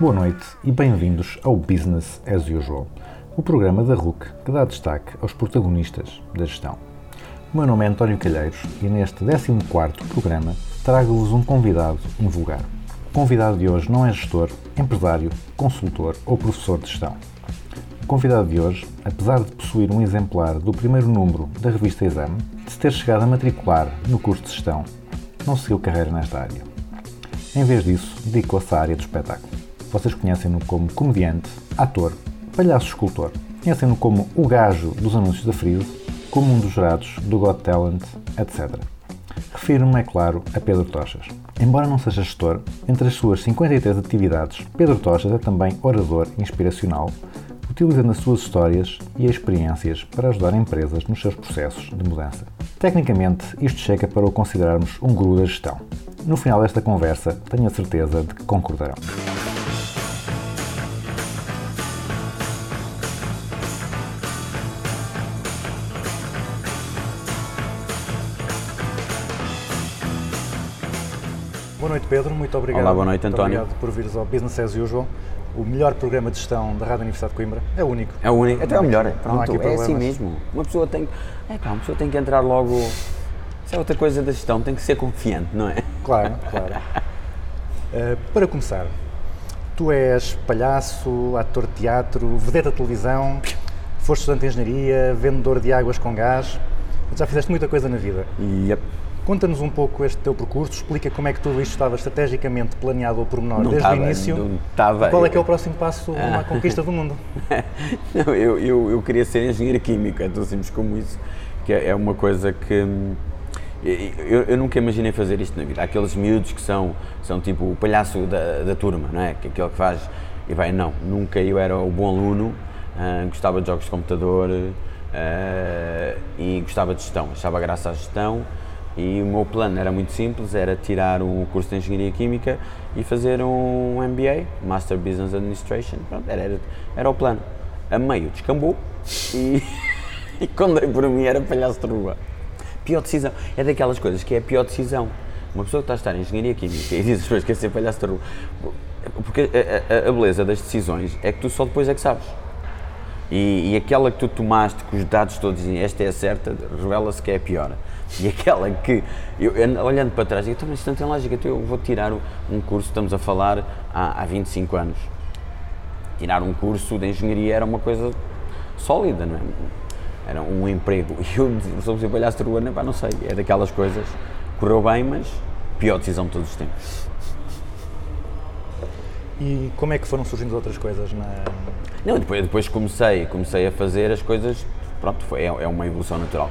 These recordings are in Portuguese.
Boa noite e bem-vindos ao Business as Usual, o programa da RUC que dá destaque aos protagonistas da gestão. O meu nome é António Calheiros e neste 14º programa trago-vos um convidado invulgar. O convidado de hoje não é gestor, empresário, consultor ou professor de gestão. O convidado de hoje, apesar de possuir um exemplar do primeiro número da revista Exame, de se ter chegado a matricular no curso de gestão, não seguiu carreira nesta área. Em vez disso, dedicou-se à área do espetáculo. Vocês conhecem-no como comediante, ator, palhaço escultor. Conhecem-no como o gajo dos anúncios da Freeze, como um dos jurados do Got Talent, etc. Refiro-me, é claro, a Pedro Tochas. Embora não seja gestor, entre as suas 53 atividades, Pedro Tochas é também orador inspiracional, utilizando as suas histórias e experiências para ajudar empresas nos seus processos de mudança. Tecnicamente, isto chega para o considerarmos um guru da gestão. No final desta conversa, tenho a certeza de que concordarão. Pedro. Muito obrigado. Olá, boa noite, António. Obrigado por vires ao Business as Usual, o melhor programa de gestão da Rádio Universidade de Coimbra. É o único. É o único, até é o melhor. Há Pronto, é assim mesmo. Uma pessoa tem, é pá, uma pessoa tem que entrar logo. Isso é outra coisa da gestão, tem que ser confiante, não é? Claro, claro. Uh, para começar, tu és palhaço, ator de teatro, vedeta de televisão, foste estudante de engenharia, vendedor de águas com gás, já fizeste muita coisa na vida. Yep. Conta-nos um pouco este teu percurso, explica como é que tudo isto estava estrategicamente planeado ao pormenor Não desde estava, o início. não estava. Qual é que é o próximo passo na conquista do mundo? Não, eu, eu, eu queria ser engenheiro químico, é tão simples como isso, que é é uma coisa que hum, eu, eu nunca imaginei fazer isto na vida. Há aqueles miúdos que são, são tipo o palhaço da, da turma, não é? Que é aquele que faz. E bem, não, nunca eu era o bom aluno, ah, gostava de jogos de computador ah, e gostava de gestão, achava graça à gestão. E o meu plano era muito simples, era tirar um curso de Engenharia Química e fazer um MBA, Master Business Administration. Pronto, era, era, era o plano. A meio descambou e, e quando dei por mim era palhaço de rua. Pior decisão. É daquelas coisas que é a pior decisão. Uma pessoa que está a estar em Engenharia Química e diz às pessoas que quer ser palhaço de rua. Porque a, a- a beleza das decisões é que tu só depois é que sabes. E, e aquela que tu tomaste, com os dados todos dizem esta é a certa, revela-se que é a pior. E aquela que, eu, olhando para trás, digo, então, mas isto não tem lógica, então eu vou tirar um curso, estamos a falar há, há 25 anos. Tirar um curso de engenharia era uma coisa sólida, não é? Era um emprego. E eu, se eu palhaço de rua, não, pá, não sei, é daquelas coisas, correu bem, mas pior decisão de todos os tempos. E como é que foram surgindo outras coisas na, Não, depois, depois comecei, comecei a fazer as coisas, pronto, foi, é, é uma evolução natural,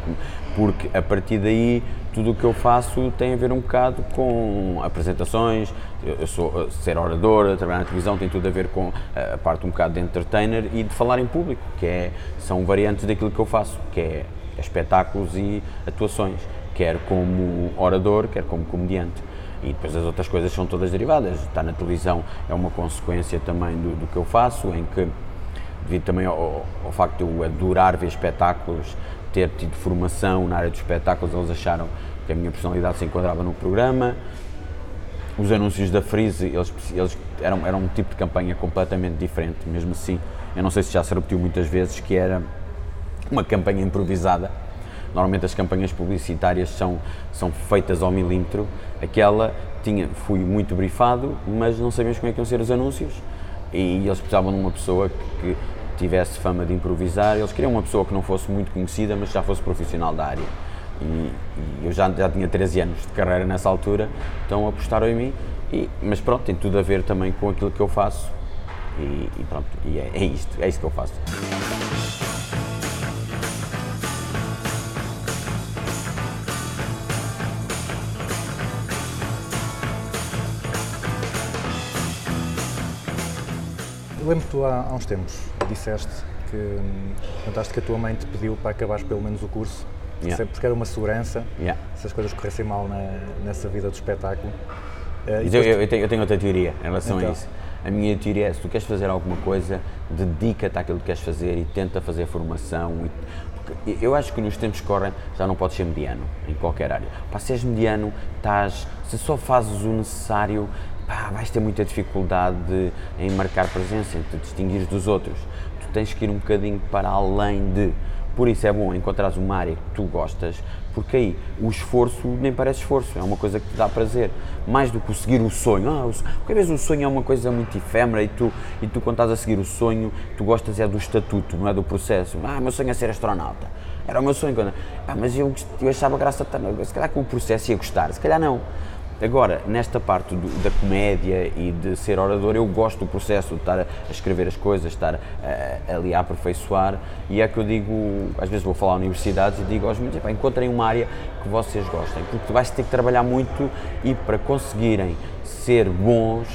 porque a partir daí tudo o que eu faço tem a ver um bocado com apresentações, eu, sou eh, ser orador, trabalhar na televisão tem tudo a ver com eh, a parte um bocado de entertainer e de falar em público, que é, são variantes daquilo que eu faço, que é espetáculos e atuações, quer como orador, quer como comediante. E depois as outras coisas são todas derivadas. Estar na televisão é uma consequência também do, do que eu faço, em que, devido também ao, ao facto de eu adorar ver espetáculos, ter tido formação na área dos espetáculos, eles acharam que a minha personalidade se enquadrava no programa. Os anúncios da Freeze, eles, eles eram, eram um tipo de campanha completamente diferente, mesmo assim. Eu não sei se já se repetiu muitas vezes que era uma campanha improvisada. Normalmente as campanhas publicitárias são, são feitas ao milímetro. Aquela tinha, fui muito brifado, mas não sabíamos como é que iam ser os anúncios. E eles precisavam de uma pessoa que, tivesse fama de improvisar. Eles queriam uma pessoa que não fosse muito conhecida, mas já fosse profissional da área. E, e eu já, já tinha 13 anos de carreira nessa altura, então apostaram em mim. E, mas pronto, tem tudo a ver também com aquilo que eu faço. E, e pronto, e é, é isto, é isto que eu faço. Lembro-te tu há, há uns tempos disseste que hum, contaste que a tua mãe te pediu para acabares pelo menos o curso, Yeah. porque era uma segurança, Yeah. se as coisas corressem mal na- nessa vida do espetáculo. Mas eu, eu- eu tenho, eu tenho outra teoria em relação Então. a isso. A minha teoria é, se tu queres fazer alguma coisa, dedica-te àquilo que queres fazer e tenta fazer formação. e- eu acho que nos tempos que correm já não podes ser mediano em qualquer área. Para seres mediano, estás, se só fazes o necessário, pá, vais ter muita dificuldade de- em marcar presença, em te distinguir dos outros. Tu tens que ir um bocadinho para além de. Por isso é bom encontrares uma área que tu gostas, porque aí o esforço nem parece esforço, é uma coisa que te dá prazer. Mais do que seguir o sonho. Ah, o, porque às vezes o sonho é uma coisa muito efêmera e tu, e tu quando estás a seguir o sonho, tu gostas é do estatuto, não é do processo. Ah, meu sonho é ser astronauta. Era o meu sonho. Quando, ah, mas eu, eu achava graça, se calhar que o processo ia gostar, se calhar não. Agora, nesta parte do- da comédia e de ser orador, eu gosto do processo de estar a, a escrever as coisas, estar eh, ali a aperfeiçoar e é que eu digo, às vezes vou falar a universidades e digo aos "Epá, encontrem uma área que vocês gostem, porque vais ter que trabalhar muito e para conseguirem ser bons,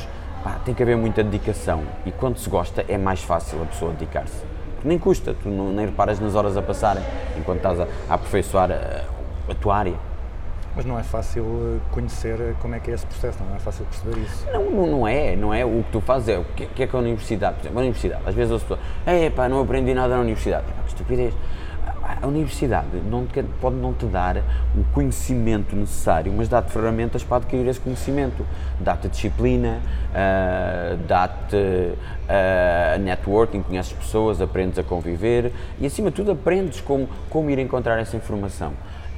pá, tem que haver muita dedicação e quando se gosta é mais fácil a pessoa dedicar-se. Nem custa, tu não, nem reparas nas horas a passarem enquanto estás a, a aperfeiçoar a, a tua área. Mas não é fácil eh, conhecer eh, como é que é esse processo, não é fácil perceber isso. Não, não, não é, não é. O que tu fazes é o que, que é que a universidade, por exemplo, a universidade, às vezes as pessoas, é pá, não aprendi nada na universidade. Que estupidez. A- universidade não te pode não te dar o conhecimento necessário, mas dá-te ferramentas para adquirir esse conhecimento. Dá-te disciplina, ah, dá-te ah, networking, conheces pessoas, aprendes a conviver e, acima de tudo, aprendes como, como ir encontrar essa informação.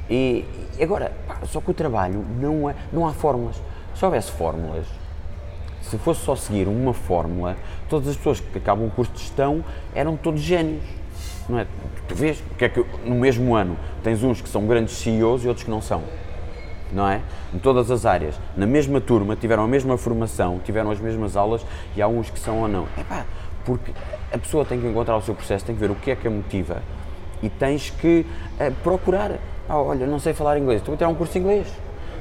E, agora, só que o trabalho não, é, não há fórmulas. Se houvesse fórmulas, se fosse só seguir uma fórmula, todas as pessoas que acabam o curso de gestão eram todos génios. Não é? Tu vês porque é que no mesmo ano tens uns que são grandes CEOs e outros que não são. Não é? Em todas as áreas. Na mesma turma, tiveram a mesma formação, tiveram as mesmas aulas e há uns que são ou não. Epá, porque a pessoa tem que encontrar o seu processo, tem que ver o que é que a motiva e tens que eh, procurar. Ah, olha, não sei falar inglês, estou a tirar um curso de inglês.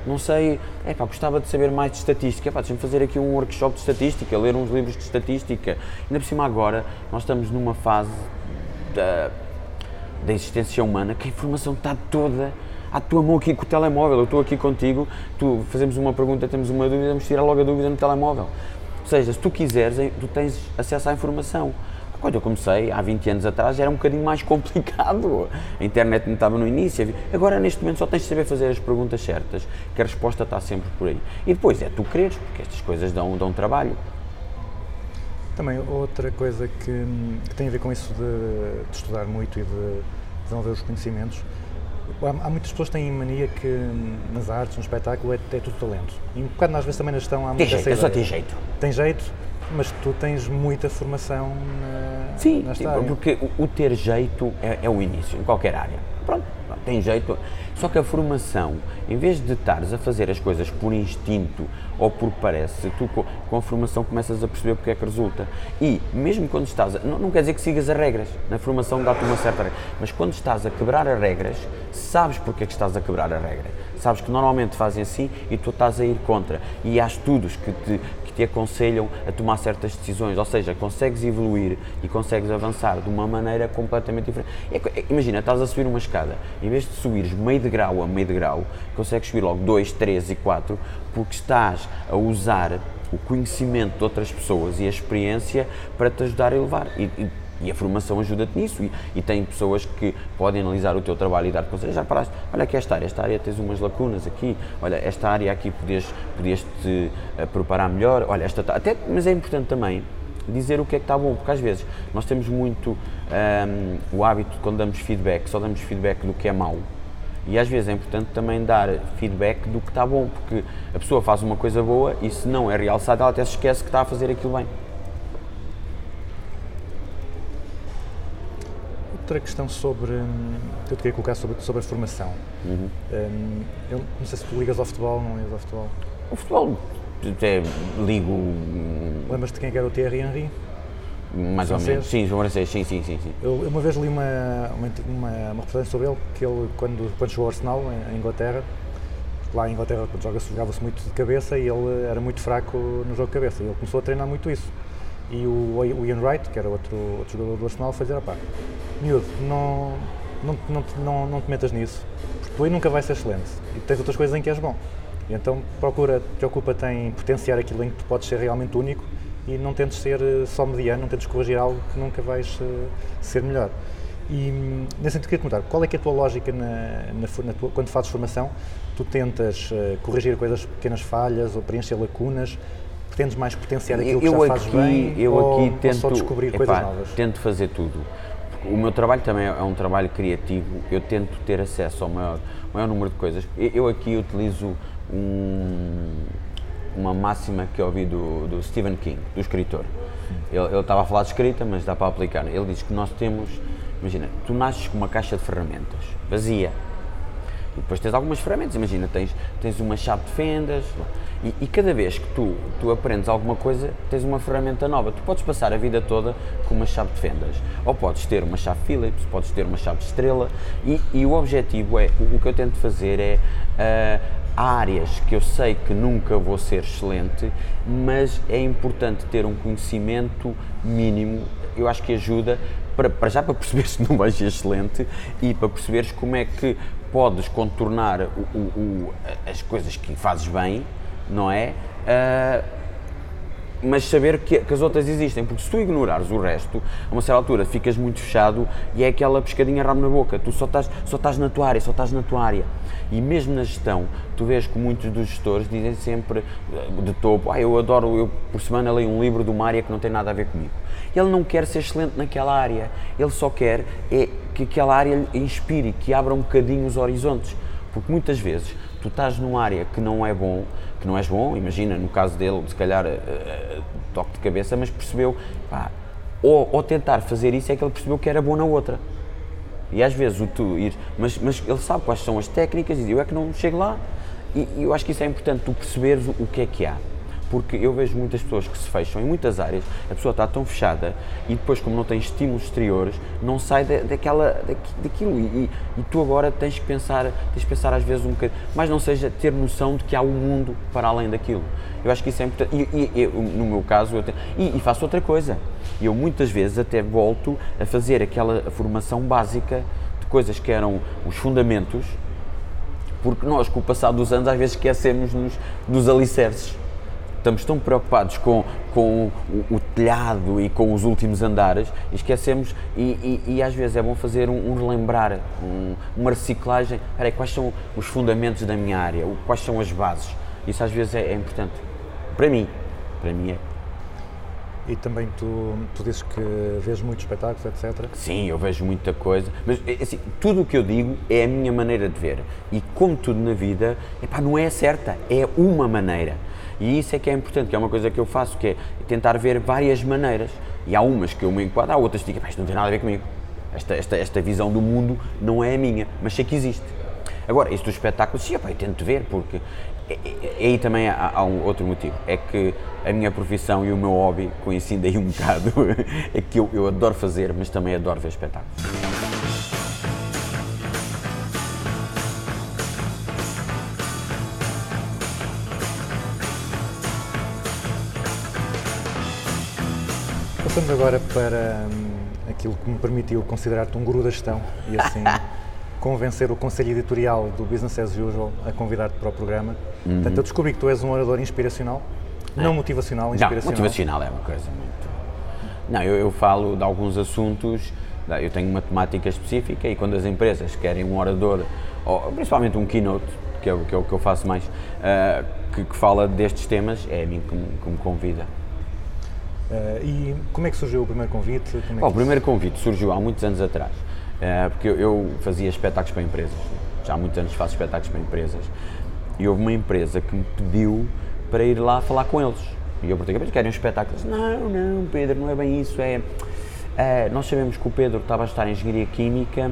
Não sei, é pá, gostava de saber mais de estatística. Epá, deixa-me fazer aqui um workshop de estatística, ler uns livros de estatística. Ainda por cima, agora, nós estamos numa fase da, da existência humana que a informação está toda à tua mão aqui com o telemóvel. Eu estou aqui contigo, tu fazemos uma pergunta, temos uma dúvida, vamos tirar logo a dúvida no telemóvel. Ou seja, se tu quiseres, tu tens acesso à informação. Quando eu comecei, há 20 anos atrás, era um bocadinho mais complicado. A internet não estava no início. Agora, neste momento, só tens de saber fazer as perguntas certas, que a resposta está sempre por aí. E depois é tu quereres, porque estas coisas dão, dão trabalho. Também outra coisa que, que tem a ver com isso de, de estudar muito e de desenvolver os conhecimentos. Há, muitas pessoas que têm mania que nas artes, no espetáculo, é, é tudo talento. E um bocado às vezes também na gestão há Tem muito jeito, essa é só ter jeito. Tem jeito, mas tu tens muita formação na, Sim, nesta sim, área. porque o, o ter jeito é, é o início, em qualquer área. Pronto, pronto, tem jeito. Só que a formação, em vez de estares a fazer as coisas por instinto ou por parece, tu co- com, a formação começas a perceber porque é que resulta. E mesmo quando estás, a, não, não quer dizer que sigas as regras, na formação dá-te uma certa regra, mas quando estás a quebrar as regras, sabes porque é que estás a quebrar a regra. Sabes que normalmente fazem assim e tu estás a ir contra. E há estudos que te, te aconselham a tomar certas decisões, ou seja, consegues evoluir e consegues avançar de uma maneira completamente diferente. É- imagina, estás a subir uma escada, em vez de subires meio de grau a meio de grau, consegues subir logo 2, 3 e 4, porque estás a usar o conhecimento de outras pessoas e a experiência para te ajudar a elevar. E, e- e a formação ajuda-te nisso. E, e tem pessoas que podem analisar o teu trabalho e dar-te conselhos. Já paraste, olha que esta área, esta área tens umas lacunas aqui, olha, esta área aqui podias, podias te eh, preparar melhor, olha, esta até, mas é importante também dizer o que é que está bom, porque às vezes nós temos muito ahm, o hábito de quando damos feedback, só damos feedback do que é mau. E às vezes é importante também dar feedback do que está bom, porque a pessoa faz uma coisa boa e se não é realçada, ela até se esquece que está a fazer aquilo bem. Outra questão sobre. hum, que eu te queria colocar sobre, sobre a formação. Uhum. Hum, eu não sei se tu ligas ao futebol, não ligas ao futebol. O futebol, até ligo hum, Lembras-te de quem é que era o Thierry Henry? mais ou menos. Sim, Francês, sim, sim, sim. sim. Eu uma vez li uma, uma, uma, uma reportagem sobre ele, que ele, quando, quando chegou ao Arsenal, em, em Inglaterra, lá em Inglaterra quando joga-se, jogava-se muito de cabeça e ele era muito fraco no jogo de cabeça. E ele começou a treinar muito isso. E o, o Ian Wright, que era outro, outro jogador do Arsenal, foi dizer, pá, miúdo, não, não, não, te- não, não te metas nisso, porque tu aí nunca vais ser excelente e tens outras coisas em que és bom. E então procura, preocupa-te em potenciar aquilo em que tu podes ser realmente único e não tentes ser eh, só mediano, não tentes corrigir algo que nunca vais eh, ser melhor. E nesse sentido, queria te perguntar, qual é que é a tua lógica na, na na tua- quando fazes formação? Tu tentas eh, corrigir coisas, pequenas falhas ou preencher lacunas? Pretendes mais potenciar aquilo que já fazes bem? eu ou, aqui ou tento, só descobrir epá, coisas novas? Tento fazer tudo. O meu trabalho também é um trabalho criativo. Eu tento ter acesso ao maior, maior número de coisas. Eu eu aqui utilizo um- uma máxima que eu ouvi do, do Stephen King, do escritor. Ele, ele estava a falar de escrita, mas dá para aplicar. Ele diz que nós temos, imagina, tu nasces com uma caixa de ferramentas vazia. E depois tens algumas ferramentas, imagina, tens, tens uma chave de fendas e, e cada vez que tu, tu aprendes alguma coisa, tens uma ferramenta nova. Tu podes passar a vida toda com uma chave de fendas, ou podes ter uma chave Phillips, podes ter uma chave de estrela e, e o objetivo é, o, o que eu tento fazer é, há áreas que eu sei que nunca vou ser excelente, mas é importante ter um conhecimento mínimo, eu acho que ajuda para, para já para perceberes se não vais ser excelente e para perceberes como é que podes contornar o- o- o- as coisas que fazes bem, não é? Ah, mas saber que, que as outras existem, porque se tu ignorares o resto, a uma certa altura ficas muito fechado e é aquela pescadinha rabo na boca, tu só estás, só estás na tua área, só estás na tua área. E mesmo na gestão, tu vês que muitos dos gestores dizem sempre de topo, ah, eu adoro, eu por semana leio um livro de uma área que não tem nada a ver comigo. Ele não quer ser excelente naquela área, ele só quer é que aquela área inspire, que abra um bocadinho os horizontes. Porque muitas vezes tu estás numa área que não é bom, que não és bom, imagina, no caso dele, se calhar eh, eh, toque de cabeça, mas percebeu, pá, ou, ou tentar fazer isso é que ele percebeu que era bom na outra. E às vezes o tu ir, mas, mas ele sabe quais são as técnicas e eu é que não chego lá. E, e eu acho que isso é importante, tu perceberes o, o que é que há. Porque eu vejo muitas pessoas que se fecham em muitas áreas, a pessoa está tão fechada e depois, como não tem estímulos exteriores, não sai da, daquela, daqui- daquilo. E, e- e tu agora tens que pensar, tens que pensar às vezes um bocadinho, mas não seja ter noção de que há um mundo para além daquilo. Eu acho que isso é importante. E, e- eu, no meu caso, eu tenho, e, e faço outra coisa. Eu muitas vezes até volto a fazer aquela formação básica de coisas que eram os fundamentos, porque nós, com o passar dos anos, às vezes esquecemos-nos dos alicerces. Estamos tão preocupados com, com o, o telhado e com os últimos andares e esquecemos, e, e- e às vezes é bom fazer um, um relembrar, um- uma reciclagem. Espera aí, quais são os fundamentos da minha área? Quais são as bases? Isso às vezes é, é importante. Para mim, para mim é. E também tu, tu dizes que vês muitos espetáculos, etc. Sim, eu vejo muita coisa, mas é assim, tudo o que eu digo é a minha maneira de ver. E como tudo na vida, epá, não é certa, é uma maneira. E isso é que é importante, que é uma coisa que eu faço, que é tentar ver várias maneiras. E há umas que eu me enquadro, há outras que digo, "Epá, isto não tem nada a ver comigo. Esta, esta, esta visão do mundo não é a minha, mas sei que existe. Agora, isso dos espetáculos, sim, epá, eu tento ver, porque é- é- é aí também há, há um outro motivo, é que a minha profissão e o meu hobby coincidem aí um bocado, é que eu, eu adoro fazer, mas também adoro ver espetáculos. Passamos agora para hum, aquilo que me permitiu considerar-te um guru da gestão e assim convencer o conselho editorial do Business as Usual a convidar-te para o programa. Portanto, eu descobri que tu és um orador inspiracional, não motivacional, Não, inspiracional. motivacional é uma coisa muito. Não, eu, eu falo de alguns assuntos, eu tenho uma temática específica e quando as empresas querem um orador, ou principalmente um keynote, que é o que, é o que eu faço mais, ah, que, que fala destes temas, é a mim que me, que me convida. Eh, e como é que surgiu o primeiro convite? É Bom, o primeiro convite surgiu há muitos anos atrás, eh, porque eu, fazia espetáculos para empresas. Já há muitos anos faço espetáculos para empresas. E houve uma empresa que me pediu para ir lá falar com eles. E eu perguntei, mas querem um espetáculo? Não, não, Pedro, não é bem isso. É, é, nós sabemos que o Pedro estava a estudar Engenharia Química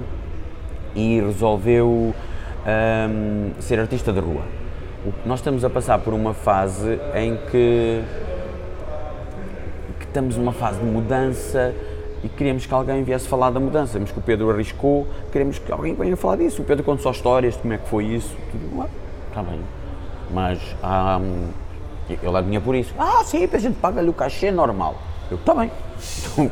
e resolveu ahm, ser artista de rua. Nós estamos a passar por uma fase em que estamos numa fase de mudança e queríamos que alguém viesse falar da mudança. Vimos que o Pedro arriscou, queremos que alguém venha falar disso. O Pedro conta só histórias de como é que foi isso. Tudo, ah, está bem. Mas eu levo dinheiro por isso. Ah, sim, a gente paga-lhe o cachê normal. Eu, está bem.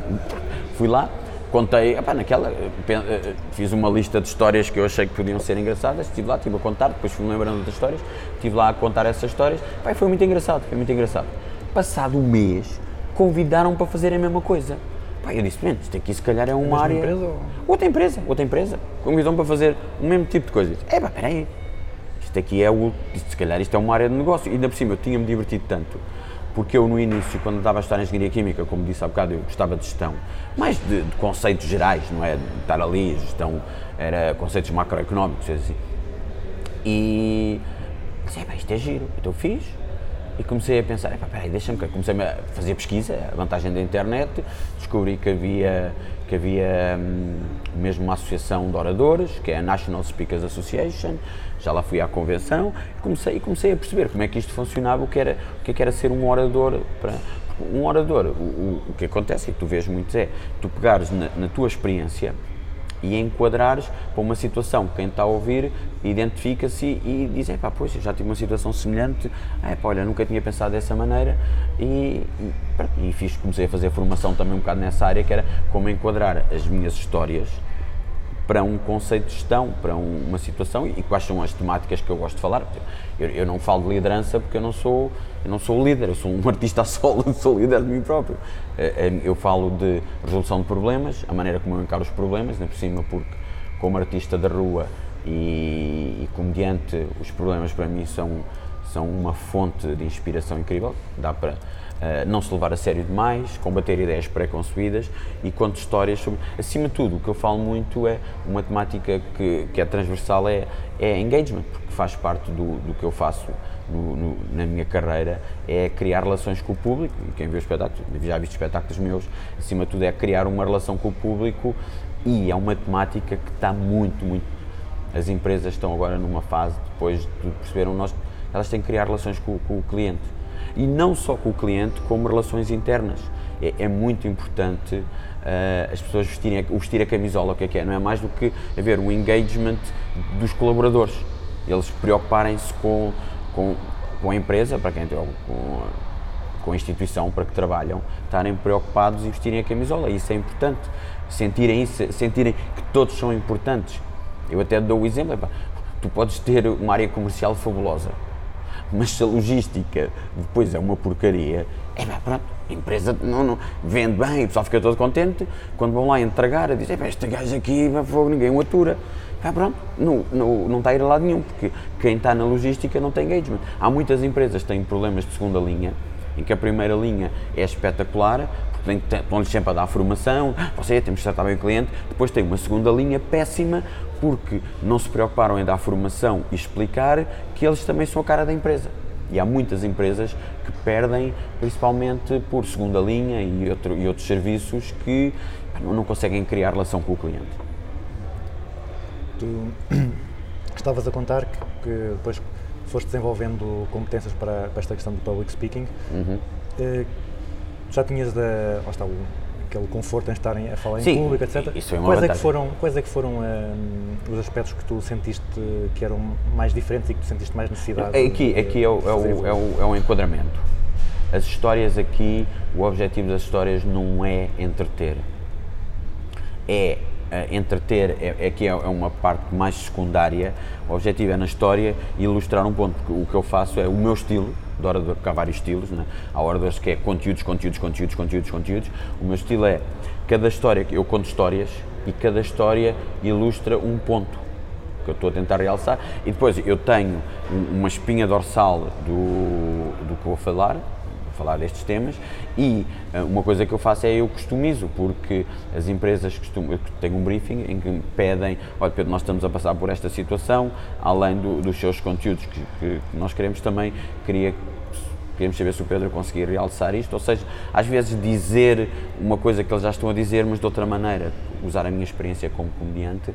Fui lá, contei, epá, naquela, eh, fiz uma lista de histórias que eu achei que podiam ser engraçadas, estive lá, estive a contar, depois fui-me lembrando das histórias, estive lá a contar essas histórias, Epá, foi muito engraçado, foi muito engraçado. Passado um mês, convidaram para fazer a mesma coisa. Pá, eu disse, bem, isto aqui se calhar é uma área... empresa ou- Outra empresa, outra empresa. Convidam-me para fazer o mesmo tipo de coisa. É pá, peraí. Isto aqui é o. isto, se calhar isto é uma área de negócio. E ainda por cima eu tinha-me divertido tanto. Porque eu no início, quando estava a estudar Engenharia Química, como disse há bocado, eu gostava de gestão. Mais de, de conceitos gerais, não é? De estar ali, gestão, era conceitos macroeconómicos, assim. E disse, "Epá, isto é giro. Então fiz e comecei a pensar, "Epá, peraí, deixa-me comecei a fazer pesquisa, a vantagem da internet, descobri que havia, que havia hum, mesmo uma associação de oradores, que é a National Speakers Association, já lá fui à convenção, e comecei, e comecei a perceber como é que isto funcionava, o que era, o que é que era ser um orador para, um orador, o, o, o que acontece e tu vês muito é, tu pegares na, na tua experiência e enquadrares para uma situação que quem está a ouvir identifica-se e diz, pá, pois, eu já tive uma situação semelhante, é pá, olha, nunca tinha pensado dessa maneira. E, e, e fiz, comecei a fazer formação também um bocado nessa área, que era como enquadrar as minhas histórias para um conceito de gestão, para um- uma situação e quais são as temáticas que eu gosto de falar. Eu, eu não falo de liderança porque eu não sou eu não sou líder, eu sou um artista solo, sou líder de mim próprio. Eh, eh, Eu falo de resolução de problemas, a maneira como eu encaro os problemas, ainda por cima porque como artista da rua e, e comediante, os problemas para mim são são uma fonte de inspiração incrível, dá para eh, não se levar a sério demais, combater ideias pré-concebidas e conto histórias sobre. Acima de tudo, o que eu falo muito é uma temática que, que é transversal, é, é engagement, porque faz parte do, do que eu faço no- no- na minha carreira, é criar relações com o público. E quem os espetáculos, já visto espetáculos meus, acima de tudo, é criar uma relação com o público e é uma temática que está muito, muito as empresas estão agora numa fase, depois de perceberam, nós, elas têm que criar relações com, com o cliente. E não só com o cliente, como relações internas. É, é muito importante eh, as pessoas vestirem, a- o vestir a camisola, o que é que é? Não é mais do que haver um engagement dos colaboradores. Eles preocuparem-se com, com, com a empresa, para quem tem, com, com a instituição para que trabalham, estarem preocupados e vestirem a camisola. Isso é importante. Sentirem isso, sentirem que todos são importantes. Eu até dou o exemplo, tu podes ter uma área comercial fabulosa, mas se a logística depois é uma porcaria, é pá, pronto, a empresa não, não, vende bem, o pessoal fica todo contente, quando vão lá entregar, dizem, "Epá, este gajo aqui, fogo, ninguém o atura. Pá, pronto, não, não, não está a ir a lado nenhum, porque quem está na logística não tem engagement. Há muitas empresas que têm problemas de segunda linha, em que a primeira linha é espetacular, porque estão-lhes sempre a dar formação, você temos que tratar bem o cliente, depois tem uma segunda linha péssima, porque não se preocuparam em dar formação e explicar que eles também são a cara da empresa. E há muitas empresas que perdem, principalmente por segunda linha e, outro- e outros serviços que não, conseguem criar relação com o cliente. Tu estavas a contar que, que depois foste desenvolvendo competências para, para esta questão do public speaking. Uhum. Eh, já tinhas da, está, o- aquele conforto em estarem a falar Sim, em público, etc. isso é uma quais, é que foram, quais é que foram hum, os aspectos que tu sentiste que eram mais diferentes e que tu sentiste mais necessidade? Aqui, de- aqui é, o, é, fazer o, é, o, é enquadramento. As histórias aqui, o objetivo das histórias não é entreter. É entreter, é, é que é, é uma parte mais secundária. O objetivo é na história ilustrar um ponto, o que eu faço é o meu estilo de orador, porque há vários estilos, né? há oradores que é conteúdos, conteúdos, conteúdos, conteúdos, conteúdos. O meu estilo é cada história, eu conto histórias e cada história ilustra um ponto que eu estou a tentar realçar. E depois eu tenho um- uma espinha dorsal do, do que vou falar, falar destes temas, e eh, uma coisa que eu faço é eu customizo, porque as empresas costumam, eu tenho um briefing em que me pedem, olha Pedro, nós estamos a passar por esta situação, além do- dos seus conteúdos que, que nós queremos também, queria queremos saber se o Pedro conseguir realçar isto, ou seja, às vezes dizer uma coisa que eles já estão a dizer, mas de outra maneira, usar a minha experiência como comediante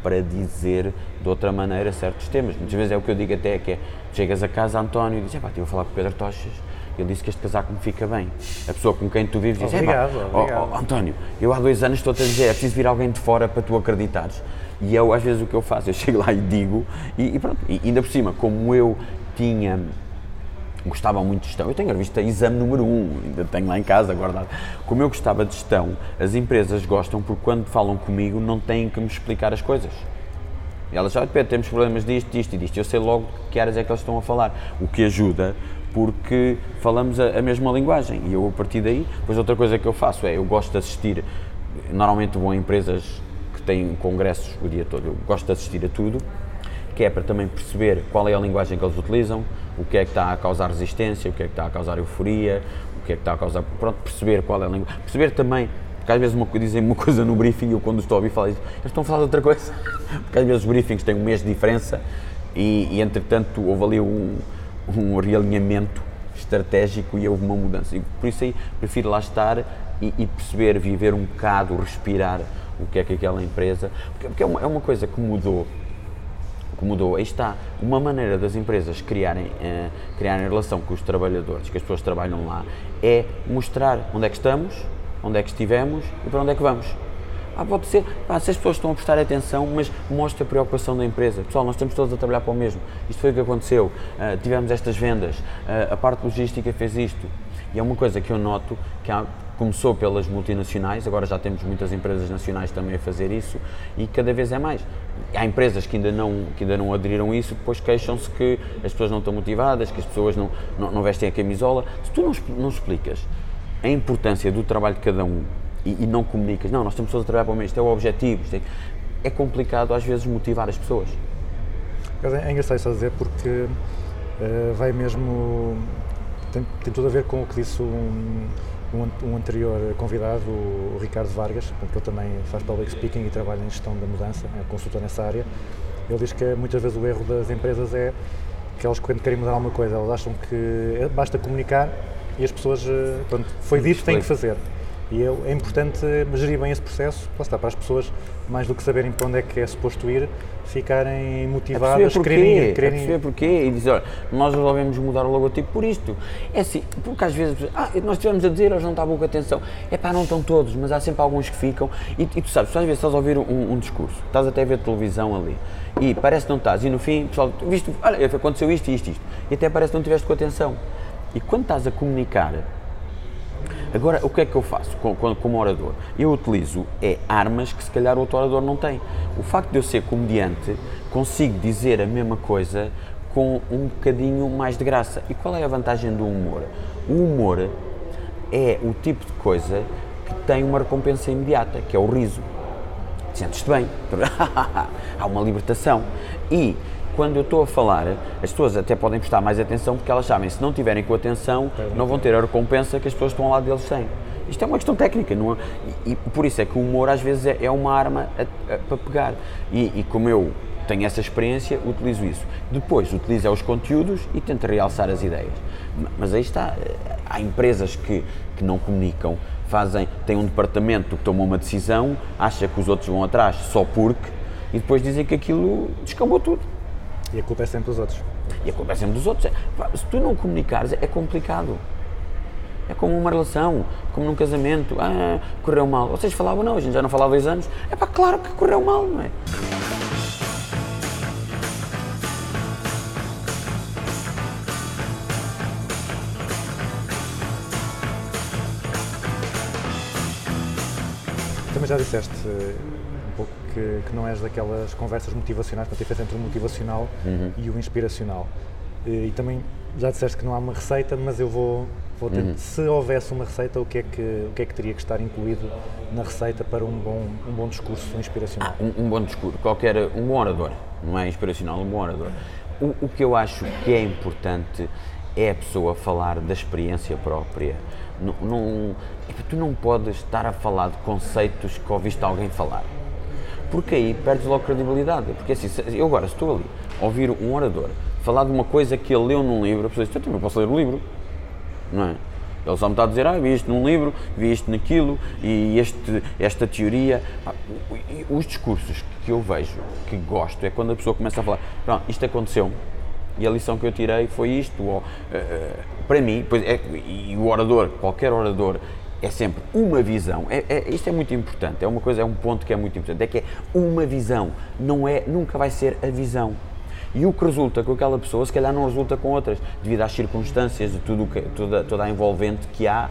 para dizer de outra maneira certos temas. Muitas vezes é o que eu digo até, que é, chegas a casa, António, e dizes, pá, estive a falar com o Pedro Tochas, ele disse que este casaco me fica bem. A pessoa com quem tu vives diz, "Epá, Obrigado, obrigado." ó, António, eu há dois anos estou-te a dizer, é preciso vir alguém de fora para tu acreditares. E eu, às vezes, o que eu faço, eu chego lá e digo, e, e pronto, e ainda por cima, como eu tinha gostava muito de gestão. Eu tenho a revista Exame número 1, ainda tenho lá em casa guardado. Como eu gostava de gestão, as empresas gostam porque quando falam comigo não têm que me explicar as coisas. E elas já Pedro, temos problemas disto, disto e disto. Eu sei logo que áreas é que eles estão a falar. O que ajuda porque falamos a, a mesma linguagem. E eu, a partir daí, depois outra coisa que eu faço é, eu gosto de assistir, normalmente vou a empresas que têm congressos o dia todo, eu gosto de assistir a tudo, que é para também perceber qual é a linguagem que eles utilizam, o que é que está a causar resistência, o que é que está a causar euforia, o que é que está a causar. Pronto, perceber qual é a língua. Perceber também, porque às vezes uma, dizem uma coisa no briefing e eu quando estou a ouvir falar isso, eles estão a falar de outra coisa. Porque às vezes os briefings têm um mês de diferença e, e entretanto houve ali um, um realinhamento estratégico e houve uma mudança. E por isso aí prefiro lá estar e, e perceber, viver um bocado, respirar o que é que aquela empresa. Porque, porque é, uma, é uma coisa que mudou que mudou. Aí está uma maneira das empresas criarem, eh, criarem relação com os trabalhadores, que as pessoas trabalham lá, é mostrar onde é que estamos, onde é que estivemos e para onde é que vamos. Ah, pode ser, pá, se as pessoas estão a prestar atenção, mas mostra a preocupação da empresa. Pessoal, nós estamos todos a trabalhar para o mesmo. Isto foi o que aconteceu. Ah, tivemos estas vendas, ah, a parte logística fez isto. E é uma coisa que eu noto que há, começou pelas multinacionais, agora já temos muitas empresas nacionais também a fazer isso e cada vez é mais. Há empresas que ainda não, que ainda não aderiram a isso, depois queixam-se que as pessoas não estão motivadas, que as pessoas não, não, não vestem a camisola. Se tu não, não explicas a importância do trabalho de cada um e, e não comunicas, não, nós estamos todos a trabalhar para o mesmo, isto é o objetivo, é, é complicado às vezes motivar as pessoas. É é engraçado isso a dizer porque eh, vai mesmo. Tem, tem tudo a ver com o que disse um, um, um anterior convidado, o Ricardo Vargas, que ele também faz public speaking e trabalha em gestão da mudança, é consultor nessa área. Ele diz que muitas vezes o erro das empresas é que elas, quando querem mudar alguma coisa, elas acham que é- basta comunicar e as pessoas, eh, pronto, foi dito, têm que fazer. E é, é importante gerir bem esse processo, lá está, para as pessoas, mais do que saberem para onde é que é suposto ir, ficarem motivadas, porquê, quererem, é quererem perceber porquê e dizer, olha, nós resolvemos mudar o logotipo por isto. É assim, porque às vezes, ah, nós estivemos a dizer, eles não estavam com atenção. É pá, não estão todos, mas há sempre alguns que ficam. E, e tu sabes, tu às vezes estás a ouvir um, um discurso, estás até a ver televisão ali, e parece que não estás, e no fim, pessoal, viste, olha, aconteceu isto, isto, isto, e até parece que não estiveste com atenção. E quando estás a comunicar, Agora, o que é que eu faço com- com- como orador? Eu utilizo é, armas que se calhar o outro orador não tem. O facto de eu ser comediante, consigo dizer a mesma coisa com um bocadinho mais de graça. E qual é a vantagem do humor? O humor é o tipo de coisa que tem uma recompensa imediata, que é o riso sentes-te bem, há uma libertação. E quando eu estou a falar, as pessoas até podem prestar mais atenção porque elas sabem, se não tiverem com atenção, não vão ter a recompensa que as pessoas estão ao lado deles têm. Isto é uma questão técnica, não é? e, e por isso é que o humor às vezes é, é uma arma a- a- para pegar. E, e como eu tenho essa experiência, utilizo isso. Depois utilizo os conteúdos e tento realçar as ideias. Ma- Mas aí está, eh, há empresas que, que não comunicam, fazem, têm um departamento que toma uma decisão, acha que os outros vão atrás só porque, e depois dizem que aquilo descambou tudo. E a culpa é sempre dos outros. E a culpa é sempre dos outros. É, Se tu não comunicares, é complicado. É como uma relação, como num casamento. Ah, correu mal. Vocês falavam, não, a gente já não falava há dois anos. É pá, claro que correu mal, não é? Também já disseste que, que não és daquelas conversas motivacionais, a diferença entre o motivacional Uhum. e o inspiracional. Eh, E também já disseste que não há uma receita, mas eu vou, vou Uhum. tentar. Se houvesse uma receita, o que, é que, o que é que teria que estar incluído na receita para um bom, um bom discurso inspiracional? um, um bom discurso, qualquer, um bom orador, não é inspiracional, um bom orador. O, o que eu acho que é importante é a pessoa falar da experiência própria. Não, não, tu não podes estar a falar de conceitos que ouviste alguém falar. Porque aí perdes logo credibilidade. Porque assim, eu agora estou ali a ouvir um orador falar de uma coisa que ele leu num livro, a pessoa diz, eu também posso ler o livro não é? Ele só me está a dizer, ah, vi isto num livro, vi isto naquilo, e este, esta teoria. E os discursos que eu vejo, que gosto, é quando a pessoa começa a falar, pronto, isto aconteceu, e a lição que eu tirei foi isto, ou, eh, para mim, pois é, e o orador, qualquer orador, é sempre uma visão, é, é- isto é muito importante, é uma coisa, é um ponto que é muito importante, é que é uma visão, não é, nunca vai ser a visão. E o que resulta com aquela pessoa, se calhar não resulta com outras, devido às circunstâncias, de tudo que, toda, toda a envolvente que há,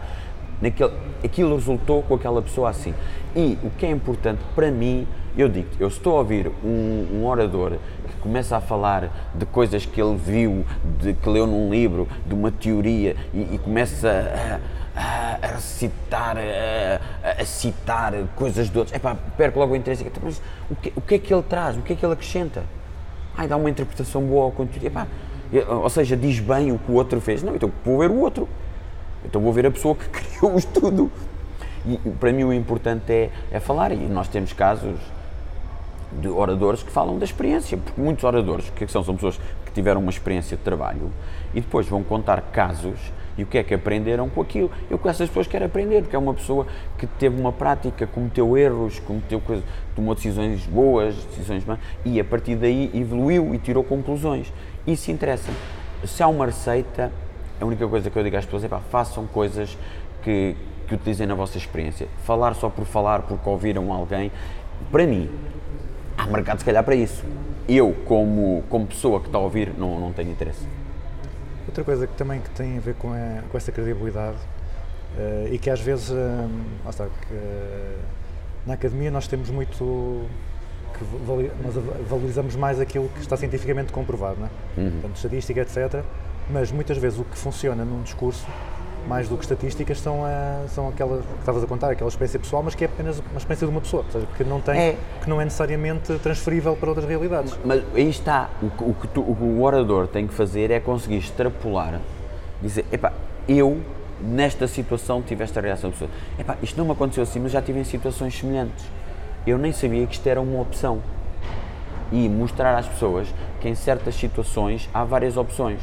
naquele, aquilo resultou com aquela pessoa assim. E o que é importante para mim, eu digo, eu estou a ouvir um, um orador que começa a falar de coisas que ele viu, de, que leu num livro, de uma teoria, e, e começa a, a- recitar, a, a citar coisas de outros. Epá, perco logo o interesse. Mas o que, o que é que ele traz? O que é que ele acrescenta? Ai, dá uma interpretação boa ao conteúdo. Epá, ou seja, diz bem o que o outro fez. Não, então vou ver o outro. Então vou ver a pessoa que criou o estudo. E para mim o importante é, é falar, e nós temos casos de oradores que falam da experiência, porque muitos oradores, o que é que são? São pessoas que tiveram uma experiência de trabalho e depois vão contar casos e o que é que aprenderam com aquilo. Eu com essas pessoas quero aprender, porque é uma pessoa que teve uma prática, cometeu erros, cometeu coisas, tomou decisões boas, decisões más, e a partir daí evoluiu e tirou conclusões. Isso interessa. Se há uma receita, a única coisa que eu digo às pessoas é pá, façam coisas que, que utilizem na vossa experiência. Falar só por falar, porque ouviram alguém, para mim, há mercado se calhar para isso. Eu, como, como pessoa que está a ouvir, não, não tenho interesse. Outra coisa que também que tem a ver com, a- com essa credibilidade eh, e que às vezes, eh, lá está, que, eh, na academia nós temos muito que vali- nós valorizamos mais aquilo que está cientificamente comprovado, não é? Portanto, estatística, etc. Mas muitas vezes o que funciona num discurso, mais do que estatísticas, são, a, são aquela que estavas a contar, aquela experiência pessoal, mas que é apenas uma experiência de uma pessoa, ou seja, que não, tem, É. que não é necessariamente transferível para outras realidades. Mas aí está, o que, o que tu- o orador tem que fazer é conseguir extrapolar, dizer, epá, eu nesta situação tive esta reação. Epá, isto não me aconteceu assim, mas já tive em situações semelhantes. Eu nem sabia que isto era uma opção. E mostrar às pessoas que em certas situações há várias opções.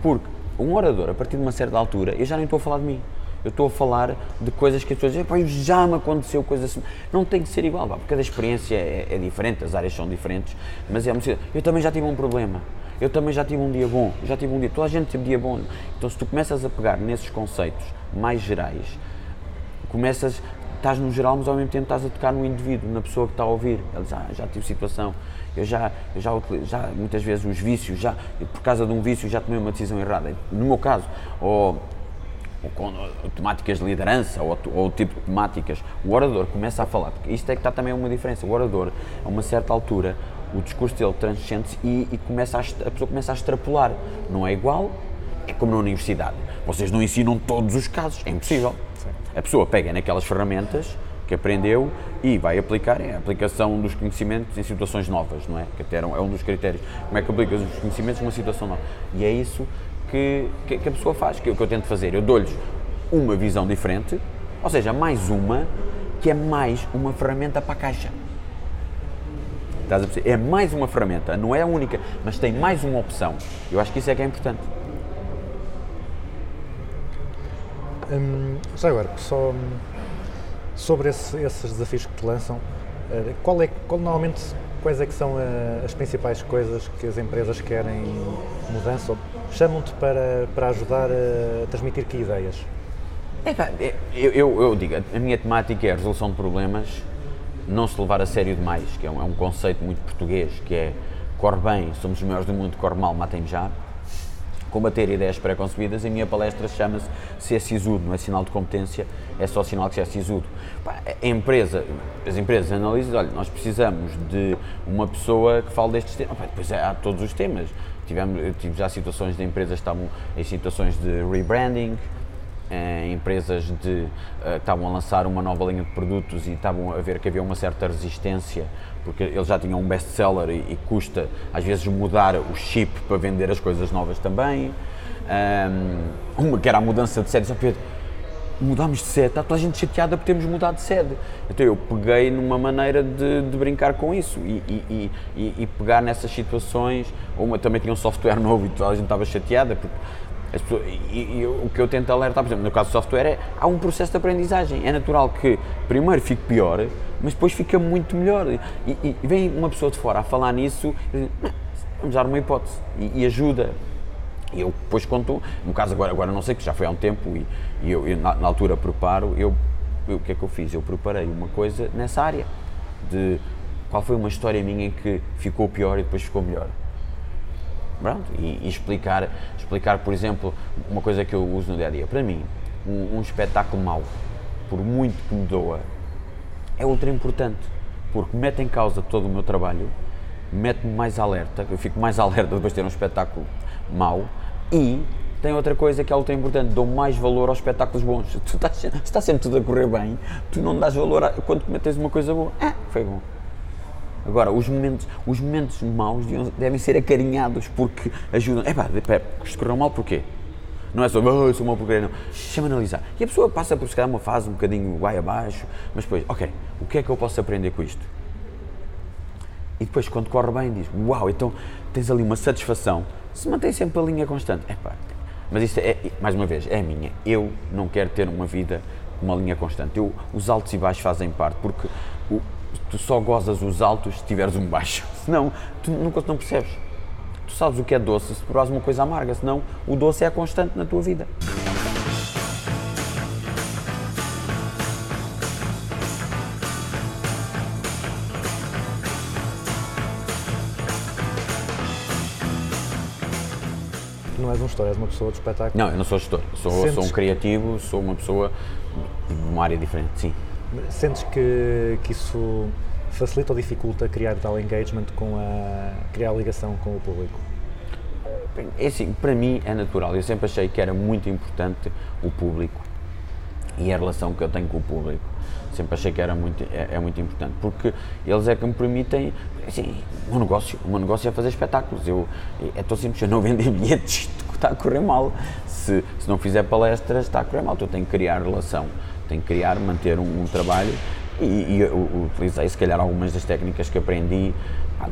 Porque um orador, a partir de uma certa altura, eu já nem estou a falar de mim. Eu estou a falar de coisas que as pessoas dizem, "Pá, já me aconteceu coisas assim. Não tem que ser igual, pá, porque cada experiência é, é diferente, as áreas são diferentes, mas é cedo. Eu também já tive um problema. Eu também já tive um dia bom, já tive um dia, toda a gente teve dia bom. Então, se tu começas a pegar nesses conceitos mais gerais, começas, estás no geral, mas ao mesmo tempo estás a tocar no indivíduo, na pessoa que está a ouvir. Ele já, já tive situação, eu já, eu já, já muitas vezes os vícios, já, por causa de um vício já tomei uma decisão errada. No meu caso, ou, ou com ou temáticas de liderança, ou, ou tipo de temáticas, o orador começa a falar, porque isto é que está também uma diferença. O orador, a uma certa altura, o discurso dele transcende-se e, e começa a, a pessoa começa a extrapolar. Não é igual, é como na universidade. Vocês não ensinam todos os casos, é impossível. A pessoa pega naquelas ferramentas que aprendeu e vai aplicar é a aplicação dos conhecimentos em situações novas, não é? Que até é um dos critérios. Como é que aplicas os conhecimentos numa situação nova? E é isso que, que, que a pessoa faz, que, é o que eu tento fazer. Eu dou-lhes uma visão diferente, ou seja, mais uma, que é mais uma ferramenta para a caixa. Estás a perceber? É mais uma ferramenta, não é a única, mas tem mais uma opção. Eu acho que isso é que é importante. Hum, agora, só hum, sobre esse- esses desafios que te lançam, eh, qual é, qual, normalmente quais é que são eh, as principais coisas que as empresas querem mudança chamam-te para, para ajudar a transmitir que ideias? É, eu, eu, eu digo, a minha temática é a resolução de problemas, não se levar a sério demais, que é um, é um conceito muito português, que é corre bem, somos os melhores do mundo, corre mal, matem-me já. Combater ideias pré-concebidas, a minha palestra chama-se Se é sisudo, não é sinal de competência, é só sinal que se é sisudo. Empresa, as empresas analisam, olha, nós precisamos de uma pessoa que fale destes temas. Pá, depois há todos os temas. Tivemos, tive já situações de empresas que estavam em situações de rebranding, em empresas de, eh, estavam a lançar uma nova linha de produtos e estavam a ver que havia uma certa resistência, porque eles já tinham um best-seller e, e custa às vezes mudar o chip para vender as coisas novas também. Ahm, uma que era a mudança de Pedro, mudámos de sede, está toda a gente chateada por termos mudado de sede. Então eu peguei numa maneira de, de brincar com isso e, e- e- e- pegar nessas situações. Uma também tinha um software novo e toda a gente estava chateada porque as pessoas- e, o que eu tento alertar, por exemplo, no caso do software, é há um processo de aprendizagem. É natural que primeiro fique pior, mas depois fica muito melhor. E, vem uma pessoa de fora a falar nisso, e diz, "Não, vamos dar uma hipótese e ajuda. E eu depois conto, no caso agora, agora não sei, que já foi há um tempo e, e eu, eu, na, na altura preparo, eu, eu- o que é que eu fiz? Eu preparei uma coisa nessa área, de qual foi uma história minha em que ficou pior e depois ficou melhor. Pronto, e, e explicar, explicar, por exemplo, uma coisa que eu uso no dia a dia. Para mim, um, um espetáculo mau, por muito que me doa, é ultra importante, porque mete em causa todo o meu trabalho, mete-me mais alerta, eu fico mais alerta depois de ter um espetáculo mau e tem outra coisa que é ultra importante, dou mais valor aos espetáculos bons. Se estás, se sempre tudo a correr bem, tu não dás valor a, quando metes uma coisa boa. Ah, foi bom. Agora, os momentos, os momentos maus devem ser acarinhados porque ajudam. Epá, pá, isto correu mal porquê? Não é só, oh, eu sou uma porcaria, não. Deixa-me analisar. E a pessoa passa por se calhar uma fase um bocadinho vai abaixo, mas depois, ok, o que é que eu posso aprender com isto? E depois, quando corre bem, diz: Uau, então tens ali uma satisfação. Se mantém sempre a linha constante. Epá, mas isto é, mais uma vez, é a minha. Eu não quero ter uma vida uma linha constante. Eu, os altos e baixos fazem parte, porque o- tu só gozas os altos se tiveres um baixo. Senão, tu nunca não percebes. Tu sabes o que é doce se provares uma coisa amarga, senão o doce é a constante na tua vida. Gestor, és uma pessoa de espetáculo. Não, eu não sou gestor. Sou, Sentes- sou um criativo, sou uma pessoa de uma área diferente, sim. Sentes que, que isso facilita ou dificulta criar tal engagement com a. criar a ligação com o público? É assim, para mim é natural. Eu sempre achei que era muito importante o público e a relação que eu tenho com o público. Sempre achei que era muito, é, é muito importante, porque eles é que me permitem, assim, o meu negócio, o meu negócio é fazer espetáculos. Eu, é tão simples, eu não vender bilhetes, está a correr mal. Se, se não fizer palestras, está a correr mal. Então, eu tenho que criar relação, tenho que criar, manter um, um trabalho e, e eu utilizei, se calhar, algumas das técnicas que aprendi,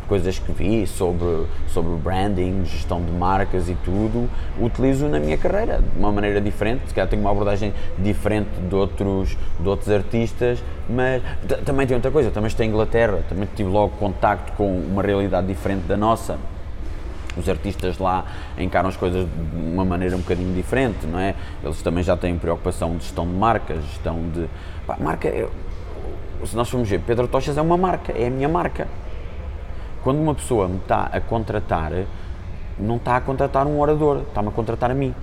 coisas que vi sobre, sobre branding, gestão de marcas e tudo, utilizo na minha carreira de uma maneira diferente. Se calhar tenho uma abordagem diferente de outros, de outros artistas, mas também tem outra coisa. Também estou em Inglaterra, também tive logo contacto com uma realidade diferente da nossa os artistas lá encaram as coisas de uma maneira um bocadinho diferente, não é? Eles também já têm preocupação de gestão de marcas, gestão de. Pá, marca. é- se nós formos ver, Pedro Tochas é uma marca, é a minha marca. Quando uma pessoa me está a contratar, não está a contratar um orador, está-me a contratar a mim.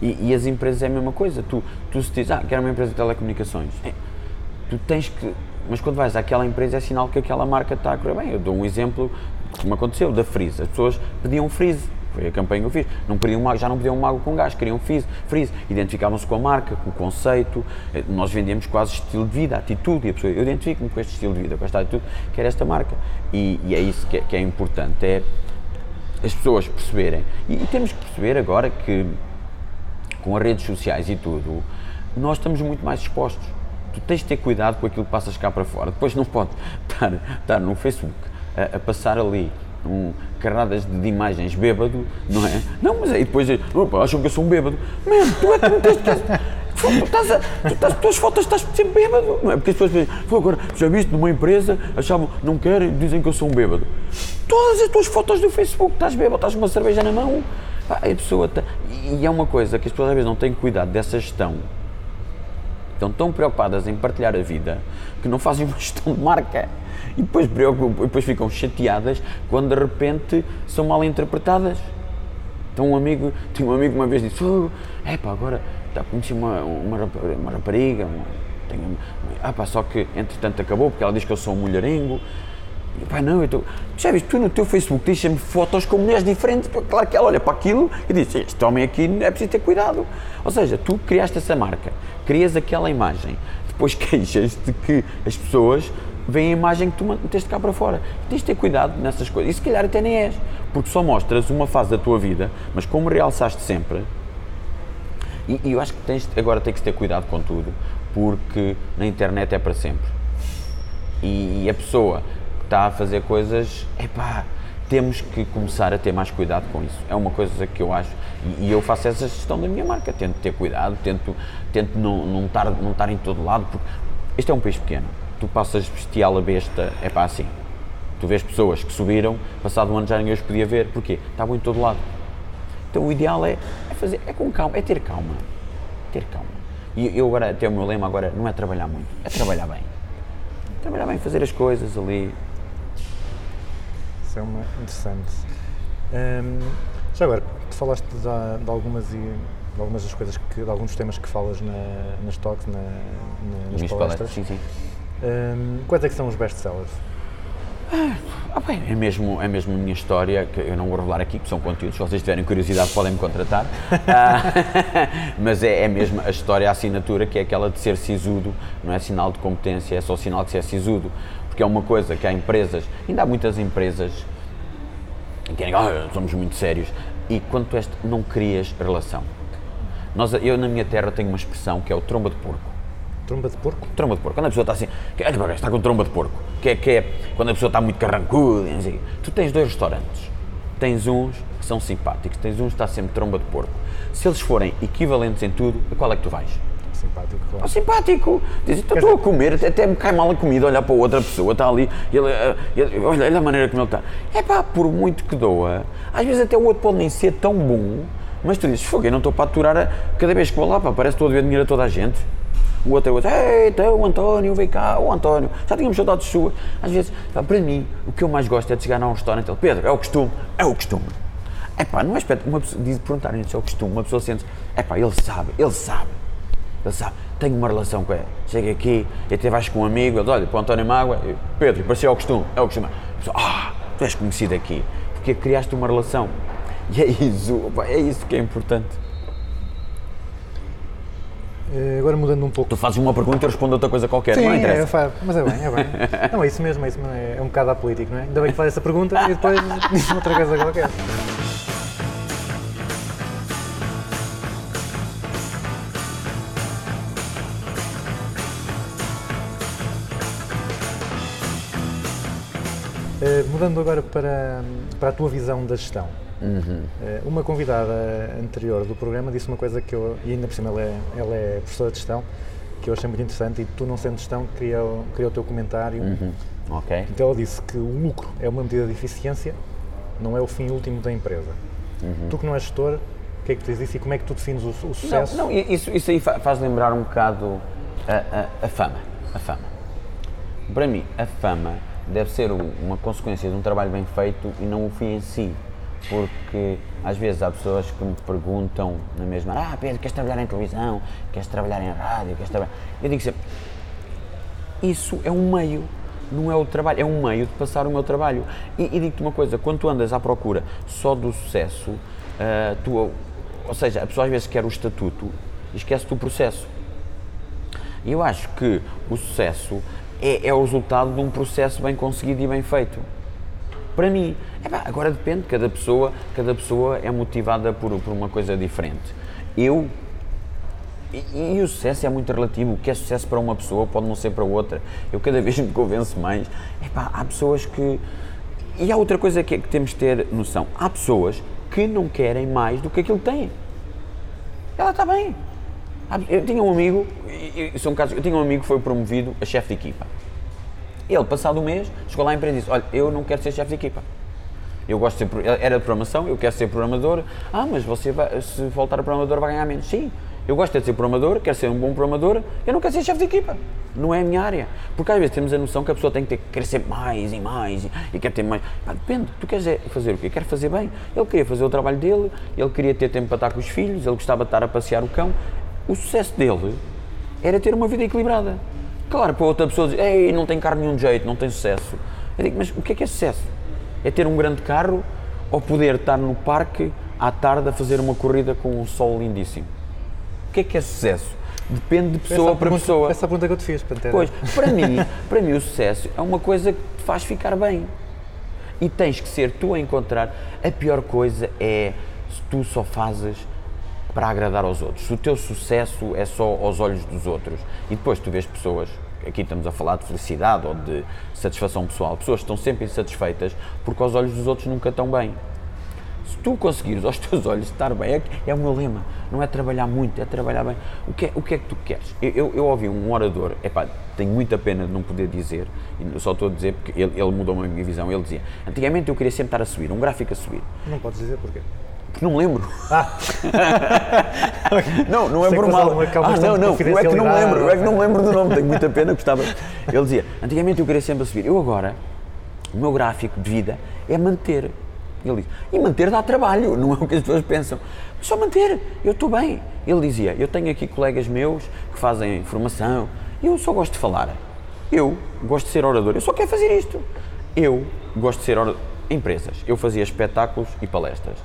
E, e as empresas é a mesma coisa. Tu, tu se dizes, ah, quero uma empresa de telecomunicações. É, tu tens que. Mas quando vais àquela empresa é sinal que aquela marca está a correr bem. Eu dou um exemplo que me aconteceu, da Freeze. As pessoas pediam Freeze. Foi a campanha que eu fiz. Não pediam já não pediam mago com gás, queriam Freeze. Freeze. Identificavam-se com a marca, com o conceito. Eh, Nós vendíamos quase estilo de vida, atitude. E a pessoa, eu identifico-me com este estilo de vida, com esta atitude, quero esta marca. E, e é isso que é, que é importante. É as pessoas perceberem. E, e temos que perceber agora que com as redes sociais e tudo, nós estamos muito mais expostos. Tu tens de ter cuidado com aquilo que passas cá para fora. Depois não pode estar, estar no Facebook a, a passar ali um, carradas de, de imagens bêbado, não é? Não, mas aí depois opa, acham que eu sou um bêbado. Mano, tu é que me tens. Tu estás a, tu estás, tuas fotos estás sempre bêbado, não é? Porque as pessoas dizem, "Pô, agora já viste numa empresa, achavam, não querem, dizem que eu sou um bêbado. Todas as tuas fotos do Facebook, estás bêbado, estás com uma cerveja na mão, Pá, a pessoa tá- e é uma coisa que as pessoas às vezes não têm cuidado dessa gestão. Estão tão preocupadas em partilhar a vida que não fazem uma gestão de marca. E depois, preocupam, depois ficam chateadas quando de repente são mal interpretadas. Então um amigo, tinha um amigo uma vez disse, é pá, agora tá, conheci uma, uma, uma rapariga, uma- tenho, ah pá, só que entretanto acabou porque ela diz que eu sou um mulherengo. E pá, não, eu tô, já viste, tu no teu Facebook sempre fotos com mulheres diferentes, claro que ela olha para aquilo e diz, este homem aqui é preciso ter cuidado. Ou seja, tu criaste essa marca, crias aquela imagem, depois queixas de que as pessoas veem a imagem que tu meteste cá para fora. Tens de ter cuidado nessas coisas. E se calhar até nem és, porque só mostras uma fase da tua vida, mas como realçaste sempre, e, e eu acho que tens, agora tens que ter cuidado com tudo, porque na internet é para sempre. E, a pessoa que está a fazer coisas, epá, temos que começar a ter mais cuidado com isso. É uma coisa que eu acho, e, e eu faço essa gestão da minha marca, tento ter cuidado, tento, tento não, não, estar, não estar em todo lado, porque este é um país pequeno. Tu passas bestial a besta, é pá, assim. Tu vês pessoas que subiram, passado um ano já ninguém os podia ver, porquê? Estavam em todo lado. Então o ideal é, é fazer, é com calma, é ter calma. Ter calma. E eu agora, até o meu lema agora não é trabalhar muito, é trabalhar bem. Trabalhar bem, fazer as coisas ali. Isso é uma interessante. Hum, já agora, tu falaste de, de algumas e de algumas das coisas que, de alguns temas que falas na, nas talks, na, na- nas palestras. palestras, sim, sim. Hum, quais é que são os best-sellers? Ah, bem, é mesmo, é mesmo a minha história, que eu não vou revelar aqui, que são conteúdos, se vocês tiverem curiosidade podem me contratar, Ah, mas é, é mesmo a história, a assinatura, que é aquela de ser sisudo, não é sinal de competência, é só sinal que se é sisudo, porque é uma coisa que há empresas, ainda há muitas empresas que querem, ah, somos muito sérios, e quando tu és, não crias relação. Nós, eu na minha terra tenho uma expressão que é o tromba de porco. Tromba de porco? Tromba de porco. Quando a pessoa está assim, olha, para está com tromba de porco. Que é, que é quando a pessoa está muito carrancuda. quê. Tu tens dois restaurantes. Tens uns que são simpáticos, tens uns que está sempre tromba de porco. Se eles forem equivalentes em tudo, a qual é que tu vais? Simpático, claro. simpático. Diz, "Então estou a comer, até, até me cai mal a comida, olhar para outra pessoa, está ali, e ele, ah, ele- olha, olha a maneira como ele está. É pá, por muito que doa, às vezes até o outro pode nem ser tão bom, mas tu dizes, fogo, eu não estou para aturar a, cada vez que vou lá, pá, parece que estou a dever dinheiro a toda a gente. O outro é o outro, ei, então o António, vem cá, o António, já tínhamos saudades suas. Às vezes, para mim, o que eu mais gosto é de chegar a um restaurante e Pedro, é o costume, é o costume. É pá, não é espeto, uma pessoa, diz perguntarem se é o costume, uma pessoa sente, é pá, ele sabe, ele sabe. Ele sabe, tenho uma relação com ele. Chega aqui, até vais com um amigo, ele olha, para o António Mágua, Pedro, parecia ao costume, é o costume. A pessoa, ah, tu és conhecido aqui, porque criaste uma relação. E é isso, pá, é isso que é importante. Eh, agora mudando um pouco. Tu fazes uma pergunta e eu respondo outra coisa qualquer, Sim, não é, interessa. fa- mas é bem, é bem. Não, é isso mesmo, é isso mesmo, é, é um bocado apolítico, não é? Ainda bem que faz essa pergunta e depois diz outra coisa qualquer. Eh, mudando agora para, para a tua visão da gestão. Eh, uma convidada anterior do programa disse uma coisa que eu, e ainda por cima ela é, ela é professora de gestão, que eu achei muito interessante e tu não sendo gestão queria, o- queria o teu comentário. Ok. Então ela disse que o lucro é uma medida de eficiência, não é o fim último da empresa. Tu que não és gestor, o que é que tu dizes isso e como é que tu defines o, o Não, sucesso? não, isso, isso aí fa- faz lembrar um bocado a, a- a fama. A fama. Para mim, a fama deve ser um- uma consequência de um trabalho bem feito e não o fim em si. Porque às vezes há pessoas que me perguntam na mesma, ah Pedro, queres trabalhar em televisão? Queres trabalhar em rádio? Queres trabalhar... Eu digo sempre, isso é um meio, não é o trabalho, é um meio de passar o meu trabalho. E, e digo-te uma coisa, quando tu andas à procura só do sucesso, ah, tu, ou seja, a pessoa às vezes quer o estatuto e esquece-te o processo. E eu acho que o sucesso é, é o resultado de um processo bem conseguido e bem feito. Para mim, epá, agora depende, cada pessoa, cada pessoa é motivada por, por uma coisa diferente. Eu e, e o sucesso é muito relativo. O que é sucesso para uma pessoa pode não ser para outra. Eu cada vez me convenço mais. Epá, há pessoas que. E há outra coisa que, é que temos de ter noção. Há pessoas que não querem mais do que aquilo que têm. Ela está bem. Eu tinha um amigo, e- e são casos, eu tinha um amigo que foi promovido a chefe de equipa. Ele, passado um mês, chegou lá à empresa e disse: Olha, eu não quero ser chefe de equipa. Eu gosto de ser, era de programação, eu quero ser programador. Ah, mas você vai, se voltar a programador vai ganhar menos. Sim, eu gosto de ser programador, quero ser um bom programador, eu não quero ser chefe de equipa. Não é a minha área. Porque às vezes temos a noção que a pessoa tem que ter, querer ser mais e mais e, e quer ter mais. Pá, depende, tu queres é fazer o quê? Quer fazer bem. Ele queria fazer o trabalho dele, ele queria ter tempo para estar com os filhos, ele gostava de estar a passear o cão. O sucesso dele era ter uma vida equilibrada. Claro, para outra pessoa dizer, ei, não tem carro nenhum jeito, não tem sucesso. Eu digo, mas o que é que é sucesso? É ter um grande carro ou poder estar no parque à tarde a fazer uma corrida com um sol lindíssimo? O que é que é sucesso? Depende de pessoa para pergunta- pessoa. Essa pergunta que eu te fiz, Pantera. Pois, para mim, para mim o sucesso é uma coisa que te faz ficar bem. E tens que ser tu a encontrar. A pior coisa é se tu só fazes para agradar aos outros. Se o teu sucesso é só aos olhos dos outros. E depois tu vês pessoas, aqui estamos a falar de felicidade ou de satisfação pessoal, pessoas que estão sempre insatisfeitas porque aos olhos dos outros nunca estão bem. Se tu conseguires aos teus olhos estar bem, é, é o meu lema, não é trabalhar muito, é trabalhar bem. O que é, o que, é que tu queres? Eu, eu, eu ouvi um orador, epá, tenho muita pena de não poder dizer, só estou a dizer porque ele, ele mudou a minha visão. Ele dizia: Antigamente eu queria sempre estar a subir, um gráfico a subir, Não podes dizer porquê. Porque não me lembro. Ah, Não, não é Sei que por mal. Ah, não, não, eu é que não me lembro, eu é que não me lembro do nome, tenho muita pena, gostava. Ele dizia, antigamente eu queria sempre a subir, eu agora, o meu gráfico de vida é manter. Ele disse, e manter dá trabalho, não é o que as pessoas pensam. Mas só manter, eu estou bem. Ele dizia, eu tenho aqui colegas meus que fazem formação, eu só gosto de falar. Eu gosto de ser orador, eu só quero fazer isto. Eu gosto de ser orador. Empresas, eu fazia espetáculos e palestras.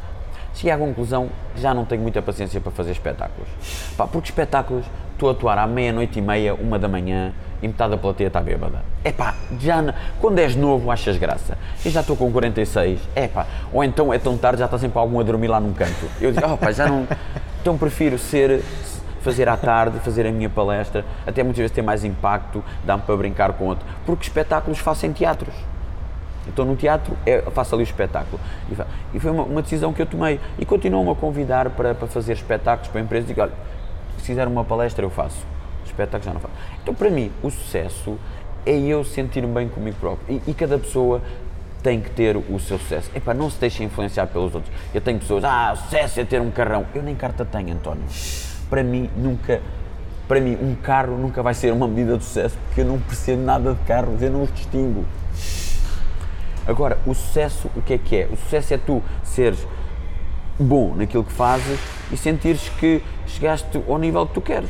Cheguei à conclusão que já não tenho muita paciência para fazer espetáculos. Pá, porque espetáculos, estou a atuar à meia-noite e meia, uma da manhã, e metade da plateia está bêbada. É pá, já não- quando és novo achas graça. Eu já estou com 46, é pá, ou então é tão tarde, já está sempre algum a dormir lá num canto. Eu digo, oh já não. Então prefiro ser. Fazer à tarde, fazer a minha palestra, até muitas vezes ter mais impacto, dá-me para brincar com outro. Porque espetáculos faço em teatros. Então no teatro é, faço ali o espetáculo. E, foi uma, uma decisão que eu tomei. E continuam-me a convidar para, para fazer espetáculos para empresas. Digo, olha, se fizer uma palestra eu faço. Espetáculos já não faço. Então para mim o sucesso é eu sentir-me bem comigo próprio. E, e cada pessoa tem que ter o seu sucesso. Epá, não se deixem influenciar pelos outros. Eu tenho pessoas, ah, sucesso é ter um carrão. Eu nem carta tenho, António. Para mim, nunca, para mim, um carro nunca vai ser uma medida de sucesso porque eu não percebo nada de carros, eu não os distingo. Agora, o sucesso, o que é que é? O sucesso é tu seres bom naquilo que fazes e sentires que chegaste ao nível que tu queres.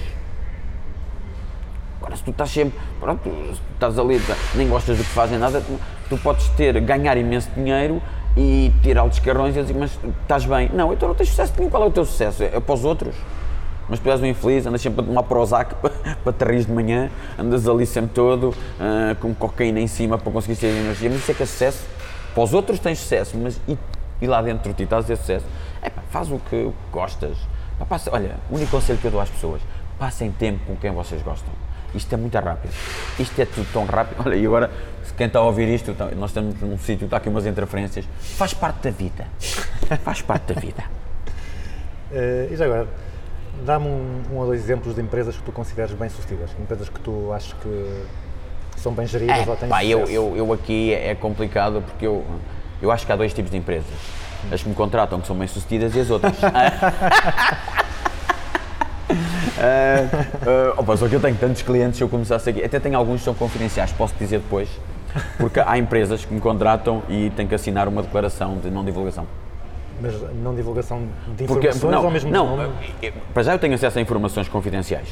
Agora, se tu estás sempre, pronto, se tu estás ali, tá- nem gostas do que fazem nada, tu, tu podes ter, ganhar imenso dinheiro e ter altos carrões e dizer, mas estás bem. Não, então não tens sucesso nenhum. Qual é o teu sucesso? É para os outros. Mas tu és um infeliz, andas sempre a tomar Prozac para, para te rir de manhã, andas ali sempre todo, ah, com cocaína em cima para conseguir ter energia. Mas isso é que é sucesso. Para os outros tens sucesso, mas e, e lá dentro de ti estás a ter sucesso? É pá, faz o que gostas. Pá, passa- olha, o único conselho que eu dou às pessoas, passem tempo com quem vocês gostam. Isto é muito rápido. Isto é tudo tão rápido. Olha, e agora, quem está a ouvir isto, tá- nós estamos num sítio, está aqui umas interferências. Faz parte da vida. Faz parte da vida. Eh, e já agora, dá-me um, um ou dois exemplos de empresas que tu consideres bem-sucedidas, empresas que tu achas que são bem geridas ou têm É, pá, eu, eu, eu aqui é complicado porque eu, eu acho que há dois tipos de empresas. As que me contratam, que são bem sucedidas, e as outras. Ah, ah, opa, só que eu tenho tantos clientes, se eu começasse aqui, até tenho alguns que são confidenciais, posso dizer depois, porque há empresas que me contratam e têm que assinar uma declaração de não divulgação. Mas não divulgação de Porque, informações não, ou mesmo não, nome? eu- para já eu tenho acesso a informações confidenciais,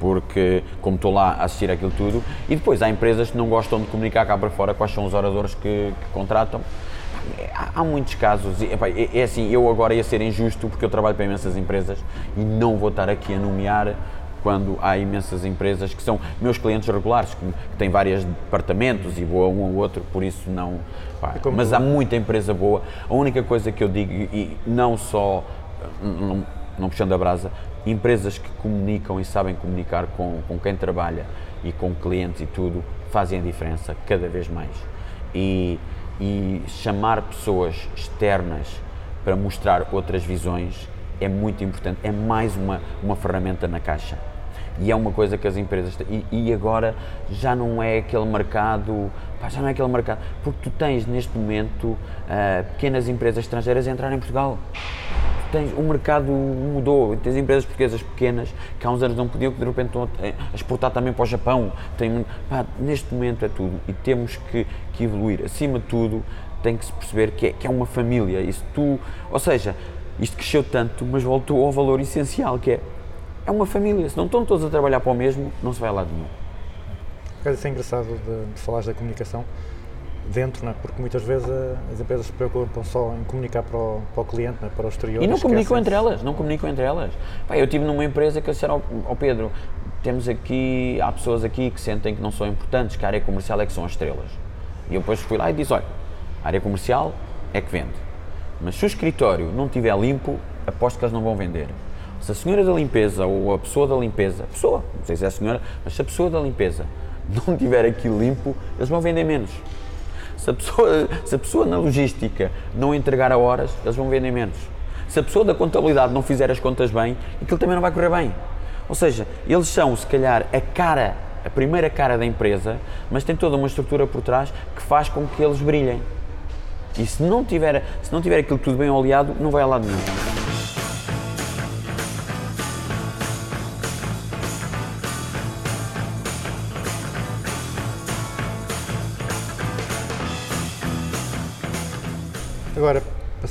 porque como estou lá a assistir aquilo tudo, e depois há empresas que não gostam de comunicar cá para fora quais são os oradores que, que contratam. Há, há muitos casos, e, epá, é, é assim, eu agora ia ser injusto porque eu trabalho para imensas empresas e não vou estar aqui a nomear quando há imensas empresas que são meus clientes regulares, que, que têm vários departamentos e vou a um ou outro, por isso não. pá, como mas há muita empresa boa. A única coisa que eu digo, e não só, não, não puxando a brasa, empresas que comunicam e sabem comunicar com, com quem trabalha e com clientes e tudo, fazem a diferença cada vez mais. E, e chamar pessoas externas para mostrar outras visões é muito importante, é mais uma, uma ferramenta na caixa. E é uma coisa que as empresas. E, e agora já não é aquele mercado, pá, já não é aquele mercado, porque tu tens neste momento ah, pequenas empresas estrangeiras a entrar em Portugal. Tu tens, o mercado mudou, tens empresas portuguesas pequenas que há uns anos não podiam, que de repente estão a, a exportar também para o Japão. Tem, pá, neste momento é tudo e temos que, que evoluir. Acima de tudo, tem que se perceber que é, que é uma família. Isso tu, ou seja, isto cresceu tanto, mas voltou ao valor essencial que é é uma família. Se não estão todos a trabalhar para o mesmo, não se vai a lado nenhum. Isso é engraçado de, de falares da comunicação dentro, não é? porque muitas vezes eh, as empresas se preocupam só em comunicar para o, para o cliente, não é? para o exterior. E não comunicam entre elas, não comunicam entre elas. Pá, eu estive numa empresa que disseram ao, ao Pedro, temos aqui, há pessoas aqui que sentem que não são importantes, que a área comercial é que são as estrelas. E eu depois fui lá e disse, olha, a área comercial é que vende. Mas se o escritório não estiver limpo, aposto que eles não vão vender. Se a senhora da limpeza ou a pessoa da limpeza, pessoa, não sei se é a senhora, mas se a pessoa da limpeza não tiver aquilo limpo, eles vão vender menos. Se a, pessoa, se a pessoa na logística não entregar a horas, eles vão vender menos. Se a pessoa da contabilidade não fizer as contas bem, aquilo também não vai correr bem. Ou seja, eles são, se calhar, a cara, a primeira cara da empresa, mas tem toda uma estrutura por trás que faz com que eles brilhem. E se não tiver, se não tiver aquilo tudo bem oleado, não vai a lado nenhum.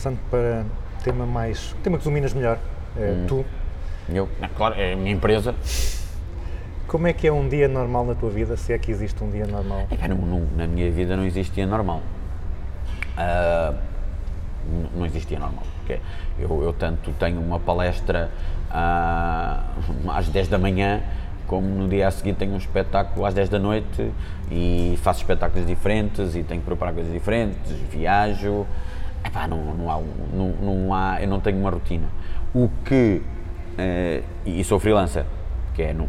Passando para tema mais. tema que dominas melhor, é Hum. tu. Eu, é claro, é a minha empresa. Como é que é um dia normal na tua vida, se é que existe um dia normal? Epá, não- não- na minha vida não existia normal. Ah, n- não existia normal. porque eu, eu tanto tenho uma palestra ah, às 10 da manhã, como no dia a seguir tenho um espetáculo às 10 da noite e faço espetáculos diferentes e tenho que preparar coisas diferentes, viajo. Epá, não, não há, não, não há, eu não tenho uma rotina. O que. eh, e sou freelancer, que é. Não,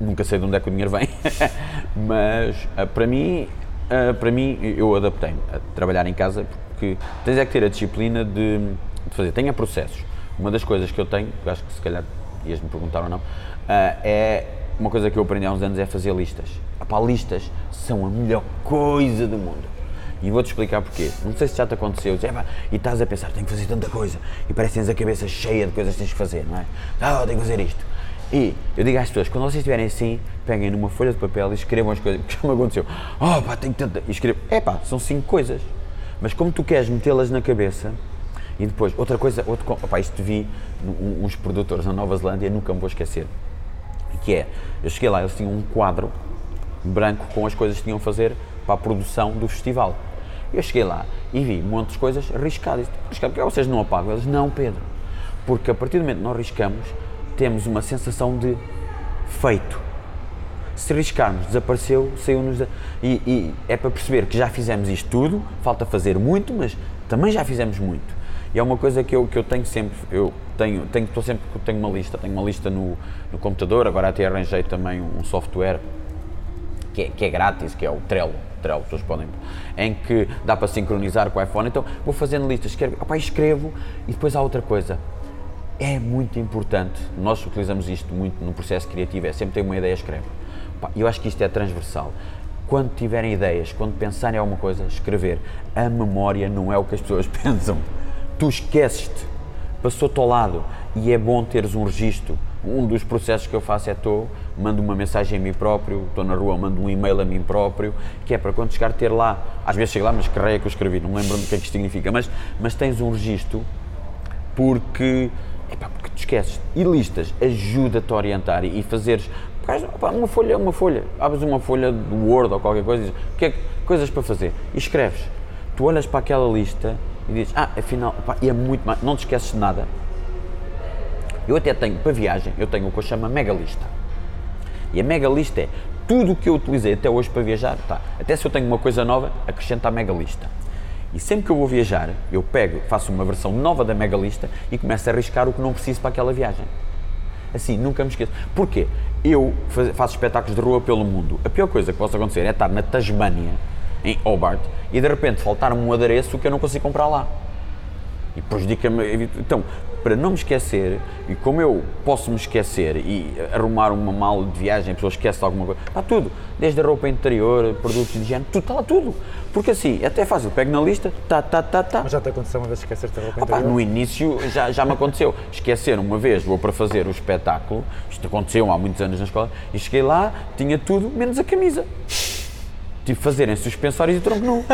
nunca sei de onde é que o dinheiro vem, mas ah, para mim, ah, para mim eu adaptei-me a trabalhar em casa porque tens é que ter a disciplina de, de fazer. Tenha processos. Uma das coisas que eu tenho, que acho que se calhar ias-me perguntar ou não, é uma coisa que eu aprendi há uns anos é fazer listas. Epá, listas são a melhor coisa do mundo. E vou-te explicar porquê. Não sei se já te aconteceu. E estás a pensar, tenho que fazer tanta coisa. E parece que tens a cabeça cheia de coisas que tens que fazer, não é? Ah, tenho que fazer isto. E eu digo às pessoas, quando vocês estiverem assim, peguem numa folha de papel e escrevam as coisas. Que já me aconteceu. Oh, pá, tenho tanta. E escrevo. É pá, são cinco coisas. Mas como tu queres metê-las na cabeça. E depois, outra coisa, outro, opá, isto vi uns produtores na Nova Zelândia, nunca me vou esquecer. Que é, eu cheguei lá, eles tinham um quadro branco com as coisas que tinham a fazer para a produção do festival. Eu cheguei lá e vi monte de coisas riscadas. Riscado, porque vocês não apagam? Eles, não, Pedro. Porque a partir do momento que nós riscamos, temos uma sensação de feito. Se riscarmos, desapareceu, saiu-nos. E, e é para perceber que já fizemos isto tudo, falta fazer muito, mas também já fizemos muito. E é uma coisa que eu, que eu tenho sempre, eu tenho, tenho, estou sempre, tenho uma lista, tenho uma lista no, no computador, agora até arranjei também um software que é, que é grátis, que é o Trello, Trello, as pessoas podem, em que dá para sincronizar com o iPhone. Então vou fazendo listas, escrevo, opá, escrevo e depois há outra coisa. É muito importante, nós utilizamos isto muito no processo criativo, é sempre ter uma ideia, escreve. Eu acho que isto é transversal. Quando tiverem ideias, quando pensarem em alguma coisa, escrever. A memória não é o que as pessoas pensam. Tu esqueces-te, passou-te ao lado e é bom teres um registro. Um dos processos que eu faço é estou, mando uma mensagem a mim próprio, estou na rua, mando um e-mail a mim próprio, que é para quando chegar ter lá, às vezes chego lá, mas que raio é que eu escrevi, não lembro do que é que isto significa, mas, mas tens um registro porque, epá, porque te esqueces. E listas ajuda-te a orientar e, fazeres opá, uma folha, uma folha, abres uma folha do Word ou qualquer coisa e dizes, o que é coisas para fazer e escreves. Tu olhas para aquela lista e dizes, ah, afinal, opá, e é muito mais, não te esqueces de nada. Eu até tenho, para viagem, eu tenho o que eu chamo Mega Lista. E a Mega Lista é tudo o que eu utilizei até hoje para viajar, tá. Até se eu tenho uma coisa nova, acrescento à Mega Lista. E sempre que eu vou viajar, eu pego, faço uma versão nova da Mega Lista e começo a arriscar o que não preciso para aquela viagem. Assim, nunca me esqueço. Porquê? Eu faço espetáculos de rua pelo mundo. A pior coisa que possa acontecer é estar na Tasmânia, em Hobart, e de repente faltar um adereço que eu não consigo comprar lá. E prejudica-me. Então, para não me esquecer, e como eu posso me esquecer e arrumar uma mala de viagem, a pessoa esquece de alguma coisa, está tudo. Desde a roupa interior, produtos de higiene, tudo, está lá tudo. Porque assim, é até fácil, pego na lista, tá, tá, tá, tá. Mas já te aconteceu uma vez esquecer-te a roupa interior? no início já, já me aconteceu. Esquecer uma vez, vou para fazer o espetáculo, isto aconteceu há muitos anos na escola, e cheguei lá, tinha tudo, menos a camisa. Tive de fazer em suspensórios e tronco nu,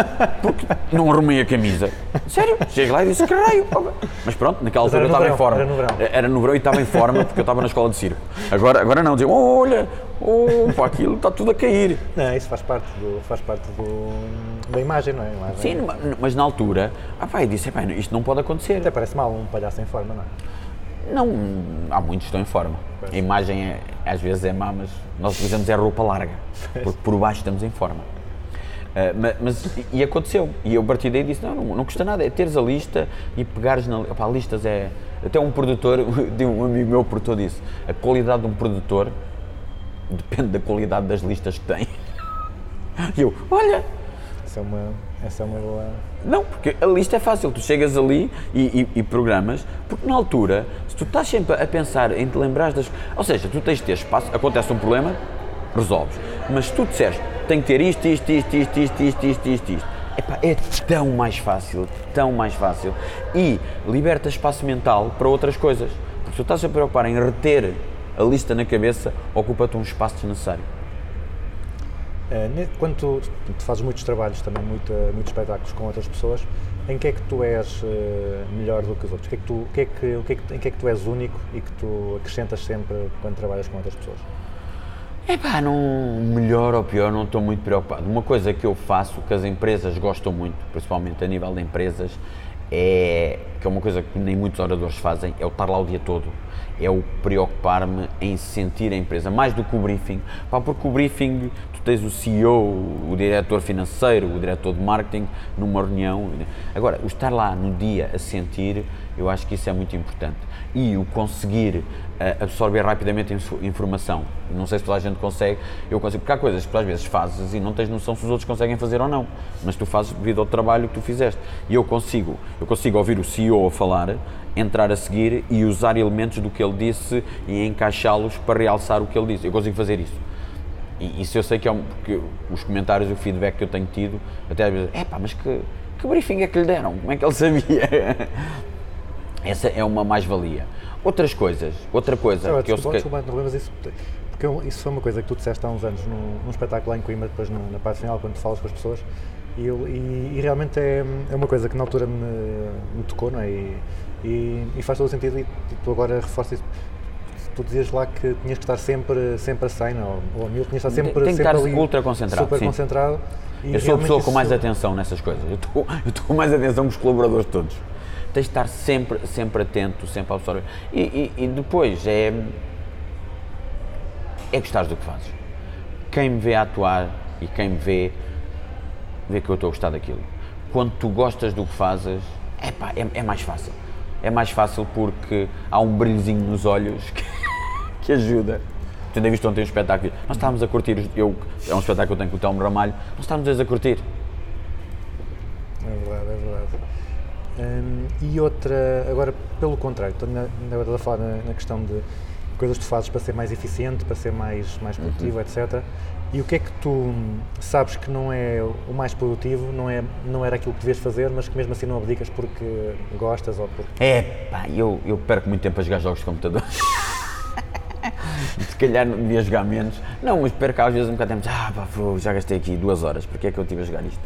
porque não arrumei a camisa. Sério, cheguei lá e disse, que raio. opa." Mas pronto, naquela altura eu estava em forma. era no verão. Era no verão e estava em forma, porque eu estava na escola de circo. Agora, agora não, diziam, olha, opa, aquilo está tudo a cair. Não, isso faz parte, do, faz parte do, da imagem, não é? Imagem- Sim, ma- mas na altura, ah, pá, eu disse, "Epá, isto não pode acontecer. Até parece mal um palhaço em forma, não é? Não, há muitos que estão em forma. A imagem é- às vezes é má, mas nós utilizamos é roupa larga, porque por baixo estamos em forma. Ah, ma- mas, e aconteceu, e eu a partir daí disse, não, não, não custa nada, é teres a lista e pegares na opá, listas é, até um produtor, de um amigo meu produtor disse, a qualidade de um produtor depende da qualidade das listas que tem. E eu, olha, Essa é uma, essa é uma boa. não, porque a lista é fácil, tu chegas ali e, e- e programas, porque na altura, se tu estás sempre a pensar em te lembrares das. Ou seja, tu tens de ter espaço, acontece um problema, resolves. Mas se tu disseres, tem que ter isto, isto, isto, isto, isto, isto, isto, isto, isto. Epá, é tão mais fácil, tão mais fácil. E liberta espaço mental para outras coisas. Porque se tu estás a preocupar em reter a lista na cabeça, ocupa-te um espaço desnecessário. Eh, quando tu, tu fazes muitos trabalhos também, muita, muitos espetáculos com outras pessoas, em que é que tu és eh, melhor do que os outros? Que é é que é que, em que é que tu és único e que tu acrescentas sempre quando trabalhas com outras pessoas? Epá, não, melhor ou pior, não estou muito preocupado. Uma coisa que eu faço, que as empresas gostam muito, principalmente a nível de empresas, é que é uma coisa que nem muitos oradores fazem, é o estar lá o dia todo. É o preocupar-me em sentir a empresa, mais do que o briefing. Pá, porque o briefing, tu tens o CEO, o diretor financeiro, o diretor de marketing numa reunião. Agora, o estar lá no dia a sentir, eu acho que isso é muito importante. E o conseguir eh, absorver rapidamente info- informação. Não sei se toda a gente consegue, eu consigo, porque há coisas que tu às vezes fazes e não tens noção se os outros conseguem fazer ou não, mas tu fazes devido ao trabalho que tu fizeste. E eu consigo, eu consigo ouvir o CEO a falar, entrar a seguir e usar elementos do que ele disse e encaixá-los para realçar o que ele disse. Eu consigo fazer isso. E isso eu sei que é um, porque os comentários e o feedback que eu tenho tido, até às vezes, epá, mas que, que briefing é que lhe deram? Como é que ele sabia? Essa é uma mais-valia. Outras coisas, outra coisa Ah, que eu desculpa, se ca- desculpa, interromper, mas isso, porque eu- isso foi uma coisa que tu disseste há uns anos num, num espetáculo lá em Coimbra, depois no- na parte final, quando falas com as pessoas, e, eu- e- e realmente é, é uma coisa que na altura me, me tocou, não é? E, e- faz todo o sentido, e, tu agora reforças isso. Tu dizias lá que tinhas que estar sempre, sempre a 100, ou, ou a 1000, tinhas que estar sempre, Tem que sempre estar ali, ultra concentrado, Super sim. concentrado. Eu sou a pessoa com mais atenção nessas coisas. Eu estou, eu estou com mais atenção que os colaboradores todos. Tens de estar sempre, sempre atento, sempre a absorver. E, e- e depois é. É gostares do que fazes. Quem me vê atuar e quem me vê, vê que eu estou a gostar daquilo. Quando tu gostas do que fazes, epá, é, é mais fácil. É mais fácil porque há um brilhozinho nos olhos que, que ajuda. Tu ainda viste ontem um espetáculo. Nós estávamos a curtir, eu, é um espetáculo que eu tenho com o Telmo Ramalho, nós estávamos dois a curtir. É verdade, é verdade. Hum, e outra, agora pelo contrário, estou na, na verdade a falar na, na questão de coisas que tu fazes para ser mais eficiente, para ser mais, mais produtivo, etc. E o que é que tu sabes que não é o mais produtivo, não, é, não era aquilo que devias fazer, mas que mesmo assim não abdicas porque gostas ou porque. É pá, eu, eu perco muito tempo a jogar jogos de computador. Se calhar não devia jogar menos. Não, mas perco às vezes um bocado de tempo. Ah, pá, já gastei aqui duas horas, porque é que eu estive a jogar isto?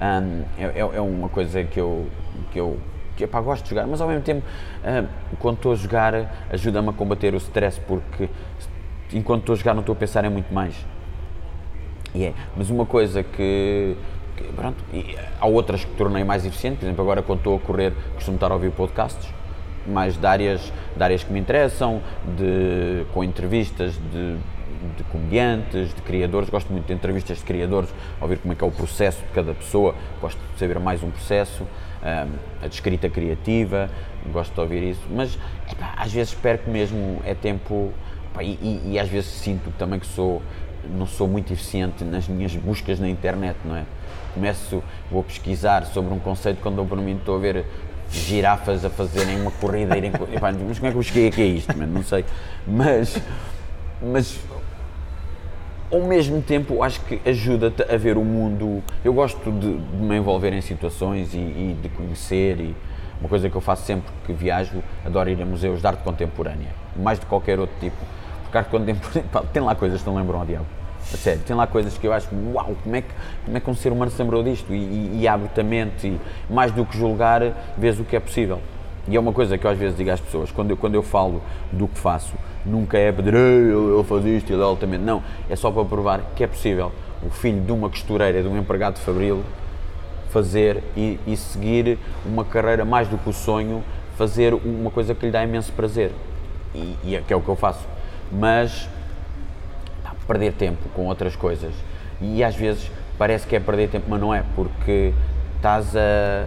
Ahm, é, é- é uma coisa que eu, que eu que, pá, gosto de jogar, mas ao mesmo tempo, quando estou a jogar, ajuda-me a combater o stress, porque enquanto estou a jogar não estou a pensar em muito mais. E é. Mas uma coisa que. que, pronto, há outras que tornei mais eficiente, por exemplo, agora quando estou a correr, costumo estar a ouvir podcasts, mais de áreas, de áreas que me interessam, de, com entrevistas de, de comediantes, de criadores. Gosto muito de entrevistas de criadores, ouvir como é que é o processo de cada pessoa, gosto de saber mais um processo, ahm, a de escrita criativa, gosto de ouvir isso, mas epá, às vezes perco mesmo, é tempo. pá, e, e- e às vezes sinto também que sou não sou muito eficiente nas minhas buscas na internet, não é? Começo, vou pesquisar sobre um conceito quando eu por mim estou a ver girafas a fazerem uma corrida, irem, epá, mas como é que eu cheguei aqui a isto, mano? Não sei. Mas, mas ao mesmo tempo acho que ajuda-te a ver o mundo. Eu gosto de, de me envolver em situações e, e de conhecer e uma coisa que eu faço sempre que viajo, adoro ir a museus de arte contemporânea, mais de qualquer outro tipo. Porque arte contemporânea, tem lá coisas que não lembram ao diabo. A sério, tem lá coisas que eu acho, uau, como é que, como é que um ser humano se lembrou disto? E, e, e abre-te a mente, e mais do que julgar, vês o que é possível. E é uma coisa que eu às vezes digo às pessoas, quando eu, quando eu falo do que faço, nunca é "Ei, ele, ele faz isto, ele é altamente. Não, é só para provar que é possível o filho de uma costureira, de um empregado fabril, fazer e, e seguir uma carreira mais do que o sonho, fazer uma coisa que lhe dá imenso prazer. E, e é, que é o que eu faço. Mas perder tempo com outras coisas. E às vezes parece que é perder tempo, mas não é, porque estás a,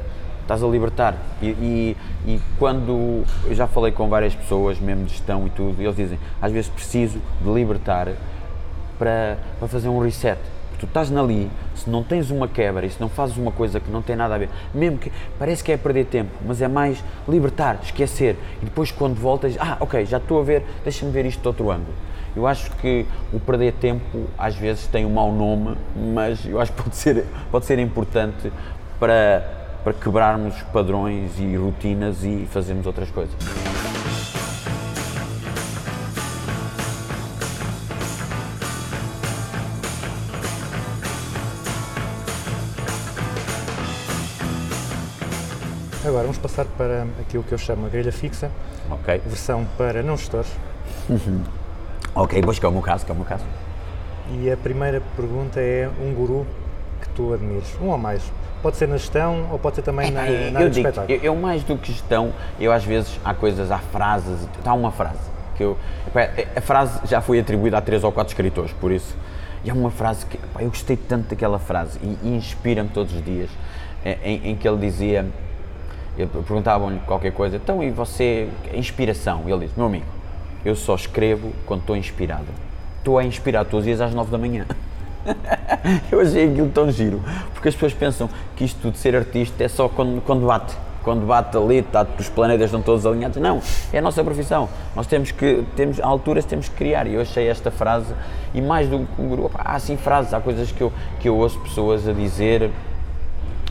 estás a libertar. E, e, e quando eu já falei com várias pessoas, mesmo de gestão e tudo, e eles dizem: às vezes preciso de libertar para, para fazer um reset. Tu estás ali, se não tens uma quebra e se não fazes uma coisa que não tem nada a ver, mesmo que parece que é perder tempo, mas é mais libertar, esquecer. E depois quando voltas, ah, ok, já estou a ver, deixa-me ver isto de outro ângulo. Eu acho que o perder tempo às vezes tem um mau nome, mas eu acho que pode ser, pode ser importante para, para quebrarmos padrões e rotinas e fazermos outras coisas. Agora vamos passar para aquilo que eu chamo a grelha fixa, okay. versão para não gestores. Uhum. Ok, pois que é o meu caso, que é o meu caso. E a primeira pergunta é um guru que tu admires, um ou mais? Pode ser na gestão ou pode ser também na, Epá, eu, na eu digo, espetáculo. eu, eu mais do que gestão, eu às vezes há coisas, há frases, há uma frase que eu, epá, a frase já foi atribuída a três ou quatro escritores, por isso, e é uma frase que, epá, eu gostei tanto daquela frase e, e inspira-me todos os dias, eh, em, em que ele dizia, perguntavam-lhe qualquer coisa, então e você, inspiração? E ele disse, meu amigo, eu só escrevo quando estou inspirado. Estou a inspirar todos os dias às nove da manhã. Eu achei aquilo tão giro, porque as pessoas pensam que isto de ser artista é só quando, quando bate. Quando bate ali, tá, os planetas estão todos alinhados. Não, é a nossa profissão. Nós temos que, temos, a alturas temos que criar. E eu achei esta frase, e mais do que um guru, opá, há assim frases, há coisas que eu, que eu ouço pessoas a dizer.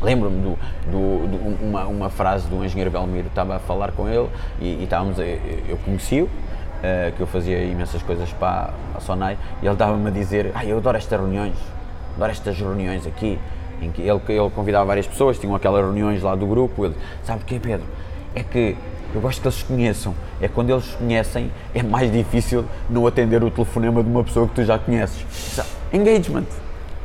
Lembro-me do, do, de uma, uma frase do engenheiro Belmiro, estava a falar com ele e, e estávamos eu conheci-o, eh, que eu fazia imensas coisas para a Sonai, e ele estava-me a dizer, ah, eu adoro estas reuniões, adoro estas reuniões aqui, em que ele, ele convidava várias pessoas, tinham aquelas reuniões lá do grupo, ele, sabe o que é Pedro? É que eu gosto que eles se conheçam, é quando eles se conhecem, é mais difícil não atender o telefonema de uma pessoa que tu já conheces. Sabe? Engagement,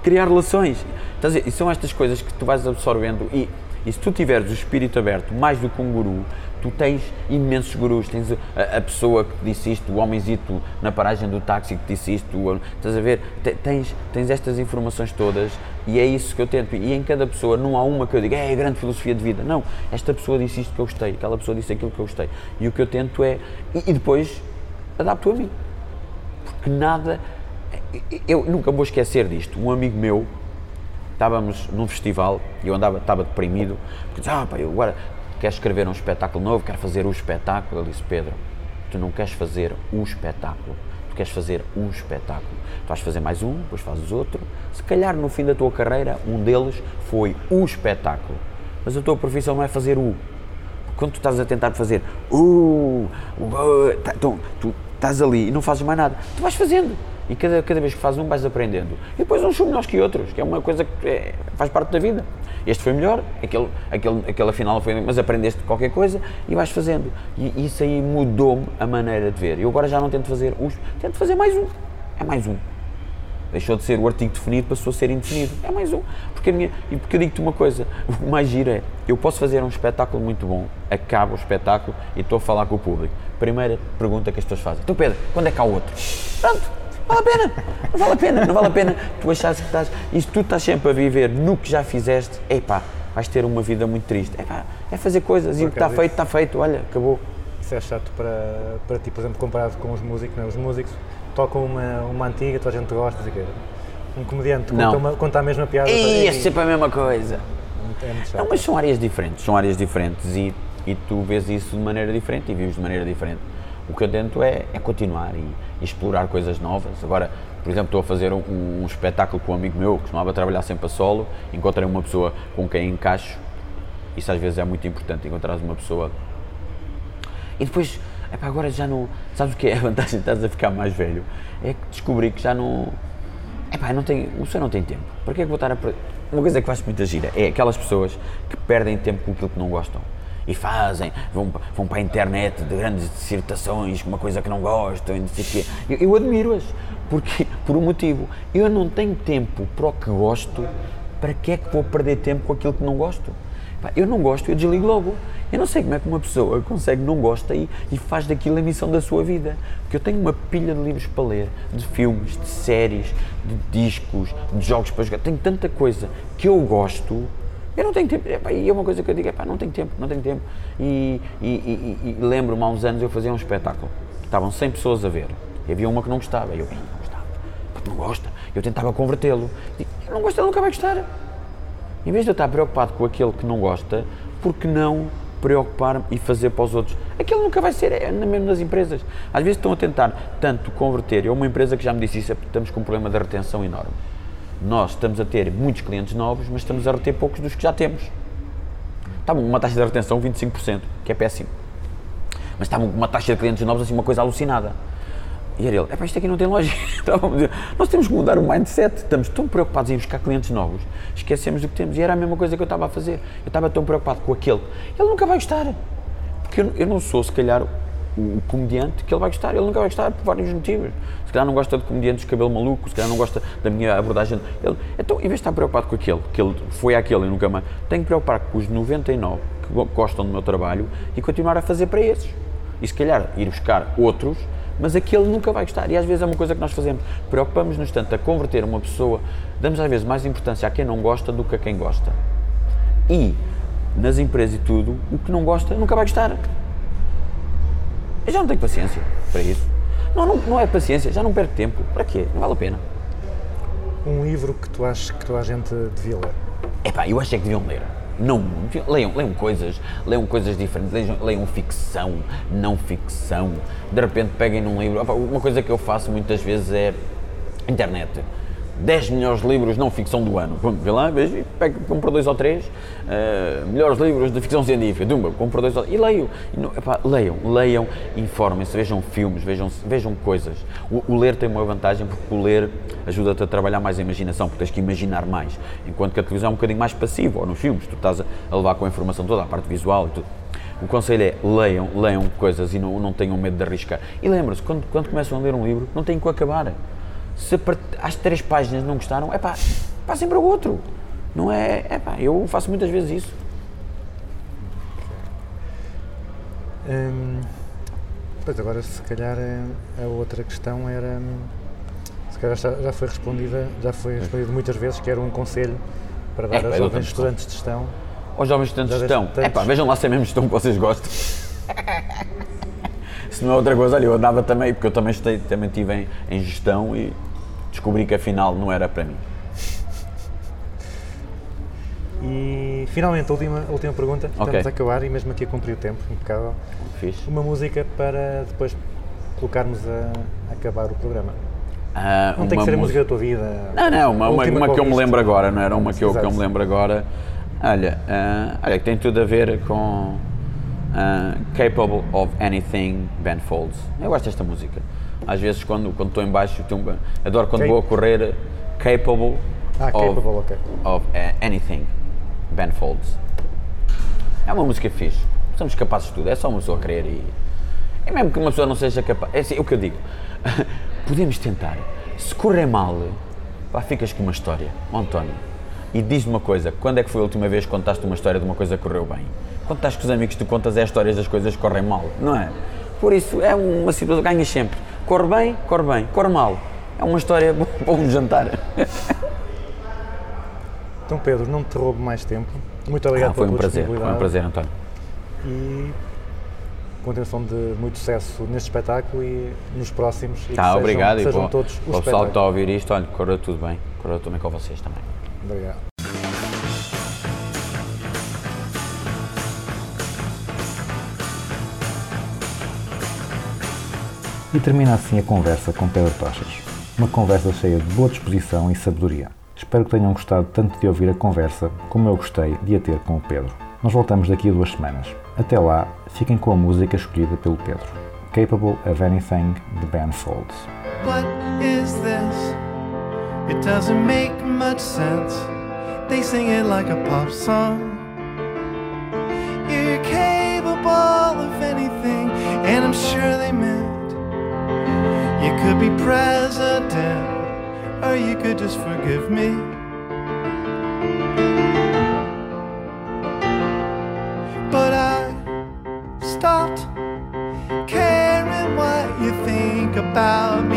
criar relações, Estás a? E são estas coisas que tu vais absorvendo e, e se tu tiveres o espírito aberto, mais do que um guru, tu tens imensos gurus, tens a, a pessoa que te disse isto, o homenzito na paragem do táxi que te disse isto, o- estás a ver? Te- Tens, tens estas informações todas e é isso que eu tento. E em cada pessoa não há uma que eu diga, é a grande filosofia de vida. Não, esta pessoa disse isto que eu gostei, aquela pessoa disse aquilo que eu gostei. E o que eu tento é, e, e depois adapto a mim. Porque nada, eu nunca vou esquecer disto. Um amigo meu, estávamos num festival e eu andava, estava deprimido, porque disse, ah, pá, eu agora quero escrever um espetáculo novo, quero fazer o espetáculo. Ele disse, Pedro, tu não queres fazer o espetáculo, tu queres fazer um espetáculo. Tu vais fazer mais um, depois fazes outro. Se calhar no fim da tua carreira, um deles foi o espetáculo. Mas a tua profissão não é fazer o. Quando tu estás a tentar fazer uh, tá- então, tu estás ali e não fazes mais nada, tu vais fazendo. E cada, cada vez que fazes um vais aprendendo. E depois uns são melhores que outros, que é uma coisa que é- faz parte da vida. Este foi melhor, aquele, aquele, afinal não foi, mas aprendeste qualquer coisa e vais fazendo. E isso aí mudou-me a maneira de ver. Eu agora já não tento fazer os, tento fazer mais um. É mais um. Deixou de ser o artigo definido, passou a ser indefinido. É mais um. Porque minha, e porque eu digo-te uma coisa, o mais giro é, eu posso fazer um espetáculo muito bom, acabo o espetáculo e estou a falar com o público. Primeira pergunta que as pessoas fazem, então Pedro, quando é que há outro? Pronto, vale a pena, não vale a pena, não vale a pena tu achares que estás, e se tu estás sempre a viver no que já fizeste, epá, vais ter uma vida muito triste. Epá, é fazer coisas e o que está feito, está feito, olha, acabou. Isso é chato para, para ti, por exemplo, comparado com os músicos. Não é? Os músicos tocam uma, uma antiga, toda a gente gosta, não sei o quê. Um comediante conta, Não. uma, conta a mesma piada. E é sempre a mesma coisa. é muito chato. Não, mas são áreas diferentes, são áreas diferentes e, e tu vês isso de maneira diferente e vives de maneira diferente. O que eu tento é, é continuar e, e explorar coisas novas. Agora, por exemplo, estou a fazer um, um espetáculo com um amigo meu, que costumava trabalhar sempre a solo, encontrei uma pessoa com quem encaixo, isso às vezes é muito importante, encontrares uma pessoa e depois, epá, agora já não. Sabes o que é a vantagem de estás a ficar mais velho? É que descobri que já não. Epá, não tem, o senhor não tem tempo. Para que é que vou estar a. Uma coisa que faz muita gira é aquelas pessoas que perdem tempo com aquilo que não gostam. E fazem, vão, vão para a internet de grandes dissertações uma coisa que não gostam não sei o quê. Eu, eu admiro-as, porque, por um motivo. Eu não tenho tempo para o que gosto, para que é que vou perder tempo com aquilo que não gosto? Eu não gosto, eu desligo logo. Eu não sei como é que uma pessoa consegue não gosta e, e faz daquilo a missão da sua vida. Porque eu tenho uma pilha de livros para ler, de filmes, de séries, de discos, de jogos para jogar. Tenho tanta coisa que eu gosto. Eu não tenho tempo. E é uma coisa que eu digo, epá, não tenho tempo, não tenho tempo. E, e- e- e- lembro-me há uns anos eu fazia um espetáculo. Estavam 100 pessoas a ver. E havia uma que não gostava. E eu, "Ih, não gostava. Não gosta. Eu tentava convertê-lo. "Eu não gosto, ele nunca vai gostar. Em vez de eu estar preocupado com aquele que não gosta, por que não preocupar-me e fazer para os outros? Aquele nunca vai ser, é mesmo nas empresas. Às vezes estão a tentar tanto converter. Eu, uma empresa que já me disse isso, é estamos com um problema de retenção enorme. Nós estamos a ter muitos clientes novos, mas estamos a reter poucos dos que já temos. Está uma taxa de retenção de 25%, que é péssimo. Mas está uma taxa de clientes novos assim, uma coisa alucinada. E era ele, epá, isto aqui não tem lógica. Dizer, Nós temos que mudar o mindset, estamos tão preocupados em buscar clientes novos, esquecemos do que temos. E era a mesma coisa que eu estava a fazer. Eu estava tão preocupado com aquele. Ele nunca vai gostar. Porque eu, eu não sou, se calhar, o, comediante que ele vai gostar. Ele nunca vai gostar por vários motivos. Se calhar não gosta de comediantes de cabelo maluco, se calhar não gosta da minha abordagem. Ele, então, em vez de estar preocupado com aquele, que ele foi aquele e nunca mais, tenho que preocupar com os 99 que go- gostam do meu trabalho e continuar a fazer para esses. E se calhar ir buscar outros, mas aquele nunca vai gostar. E às vezes é uma coisa que nós fazemos. Preocupamos-nos tanto a converter uma pessoa, damos às vezes mais importância a quem não gosta do que a quem gosta. E nas empresas e tudo, o que não gosta nunca vai gostar. Eu já não tenho paciência para isso. Não, não, não é paciência, já não perco tempo. Para quê? Não vale a pena. Um livro que tu achas que toda a gente devia ler. Epá, eu acho é que deviam ler. Não, leiam, leiam coisas, leiam coisas diferentes, leiam, leiam ficção, não ficção. De repente peguem num livro. Uma coisa que eu faço muitas vezes é internet. 10 melhores livros não ficção do ano. Pum, vê lá, vejo e pego, compro dois ou três. eh, melhores livros de ficção científica. Dumba, compro dois ou E leio. E não- epá, leiam, leiam, informem-se, vejam filmes, vejam, vejam coisas. O, o ler tem uma vantagem porque o ler ajuda-te a trabalhar mais a imaginação, porque tens que imaginar mais. Enquanto que a televisão é um bocadinho mais passiva, ou nos filmes, tu estás a, levar com a informação toda, a parte visual e tudo. O conselho é leiam, leiam coisas e não, não tenham medo de arriscar. E lembrem-se, quando, quando começam a ler um livro, não têm que acabar. Se às três páginas não gostaram, é pá, passem para o outro. Não é, é pá, eu faço muitas vezes isso. Hum, pois agora, se calhar, eh, a outra questão era. hum, Se calhar já, foi respondida, já foi respondido muitas vezes, que era um conselho para dar É, aos é jovens estudantes de gestão. Aos jovens estudantes de gestão, é pá, vejam lá se é mesmo gestão que vocês gostam. se não é outra coisa, olha, eu andava também, porque eu também, estei, também estive em, em gestão e descobri que afinal não era para mim. E finalmente, a última, a última pergunta, estamos a acabar e mesmo aqui a cumprir o tempo, impecável. Fiz. Uma música para depois colocarmos a, a acabar o programa. Ah, Não tem que ser a música- da tua vida. Não, não, uma, uma, uma que eu me lembro agora, não era uma que eu, que eu me lembro agora. Olha, ah, olha, que tem tudo a ver com ah, Capable of Anything, Ben Folds. Eu gosto desta música. Às vezes, quando, quando estou em baixo, um- adoro quando Cap- vou a correr, Capable, Ah, of, capable, ok. of ah, Anything, Ben Folds. É uma música fixe. Somos capazes de tudo, é só uma pessoa querer e. É mesmo que uma pessoa não seja capaz. É assim, é o que eu digo. Podemos tentar. Se correr mal, pá, ficas com uma história, António. E diz-me uma coisa: quando é que foi a última vez que contaste uma história de uma coisa que correu bem? Quando estás com os amigos, tu contas as histórias das coisas que correm mal, não é? Por isso, é uma situação, ganhas sempre. Corre bem, corre bem, corre mal. É uma história para um jantar. Então, Pedro, não te roubo mais tempo. Muito obrigado Ah, foi pela um prazer, foi um prazer, António. E continuação de muito sucesso neste espetáculo e nos próximos. E que Tá, sejam, obrigado. e sejam para, todos os o pessoal que está a ouvir isto, olha, correu tudo bem. Correu tudo bem com vocês também. Obrigado. E termina assim a conversa com Pedro Tochas. Uma conversa cheia de boa disposição e sabedoria. Espero que tenham gostado tanto de ouvir a conversa como eu gostei de a ter com o Pedro. Nós voltamos daqui a duas semanas. Até lá, fiquem com a música escolhida pelo Pedro. Capable of Anything, de Ben Folds. What is this? It doesn't make much sense. They sing it like a pop song. You're capable of anything, and I'm sure they meant you could be president, or you could just forgive me. But I stopped caring what you think about me.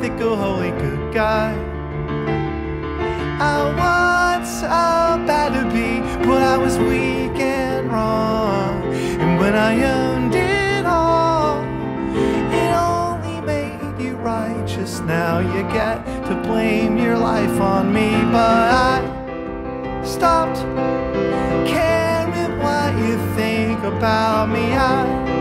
Mythical holy good guy. I was so bad to be, but I was weak and wrong. And when I owned it all, it only made you righteous. Now you get to blame your life on me, but I stopped caring what you think about me. I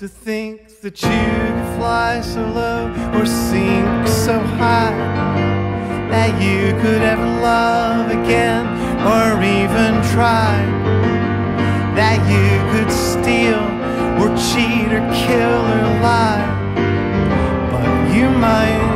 to think that you could fly so low or sink so high that you could ever love again or even try that you could steal or cheat or kill or lie. But you might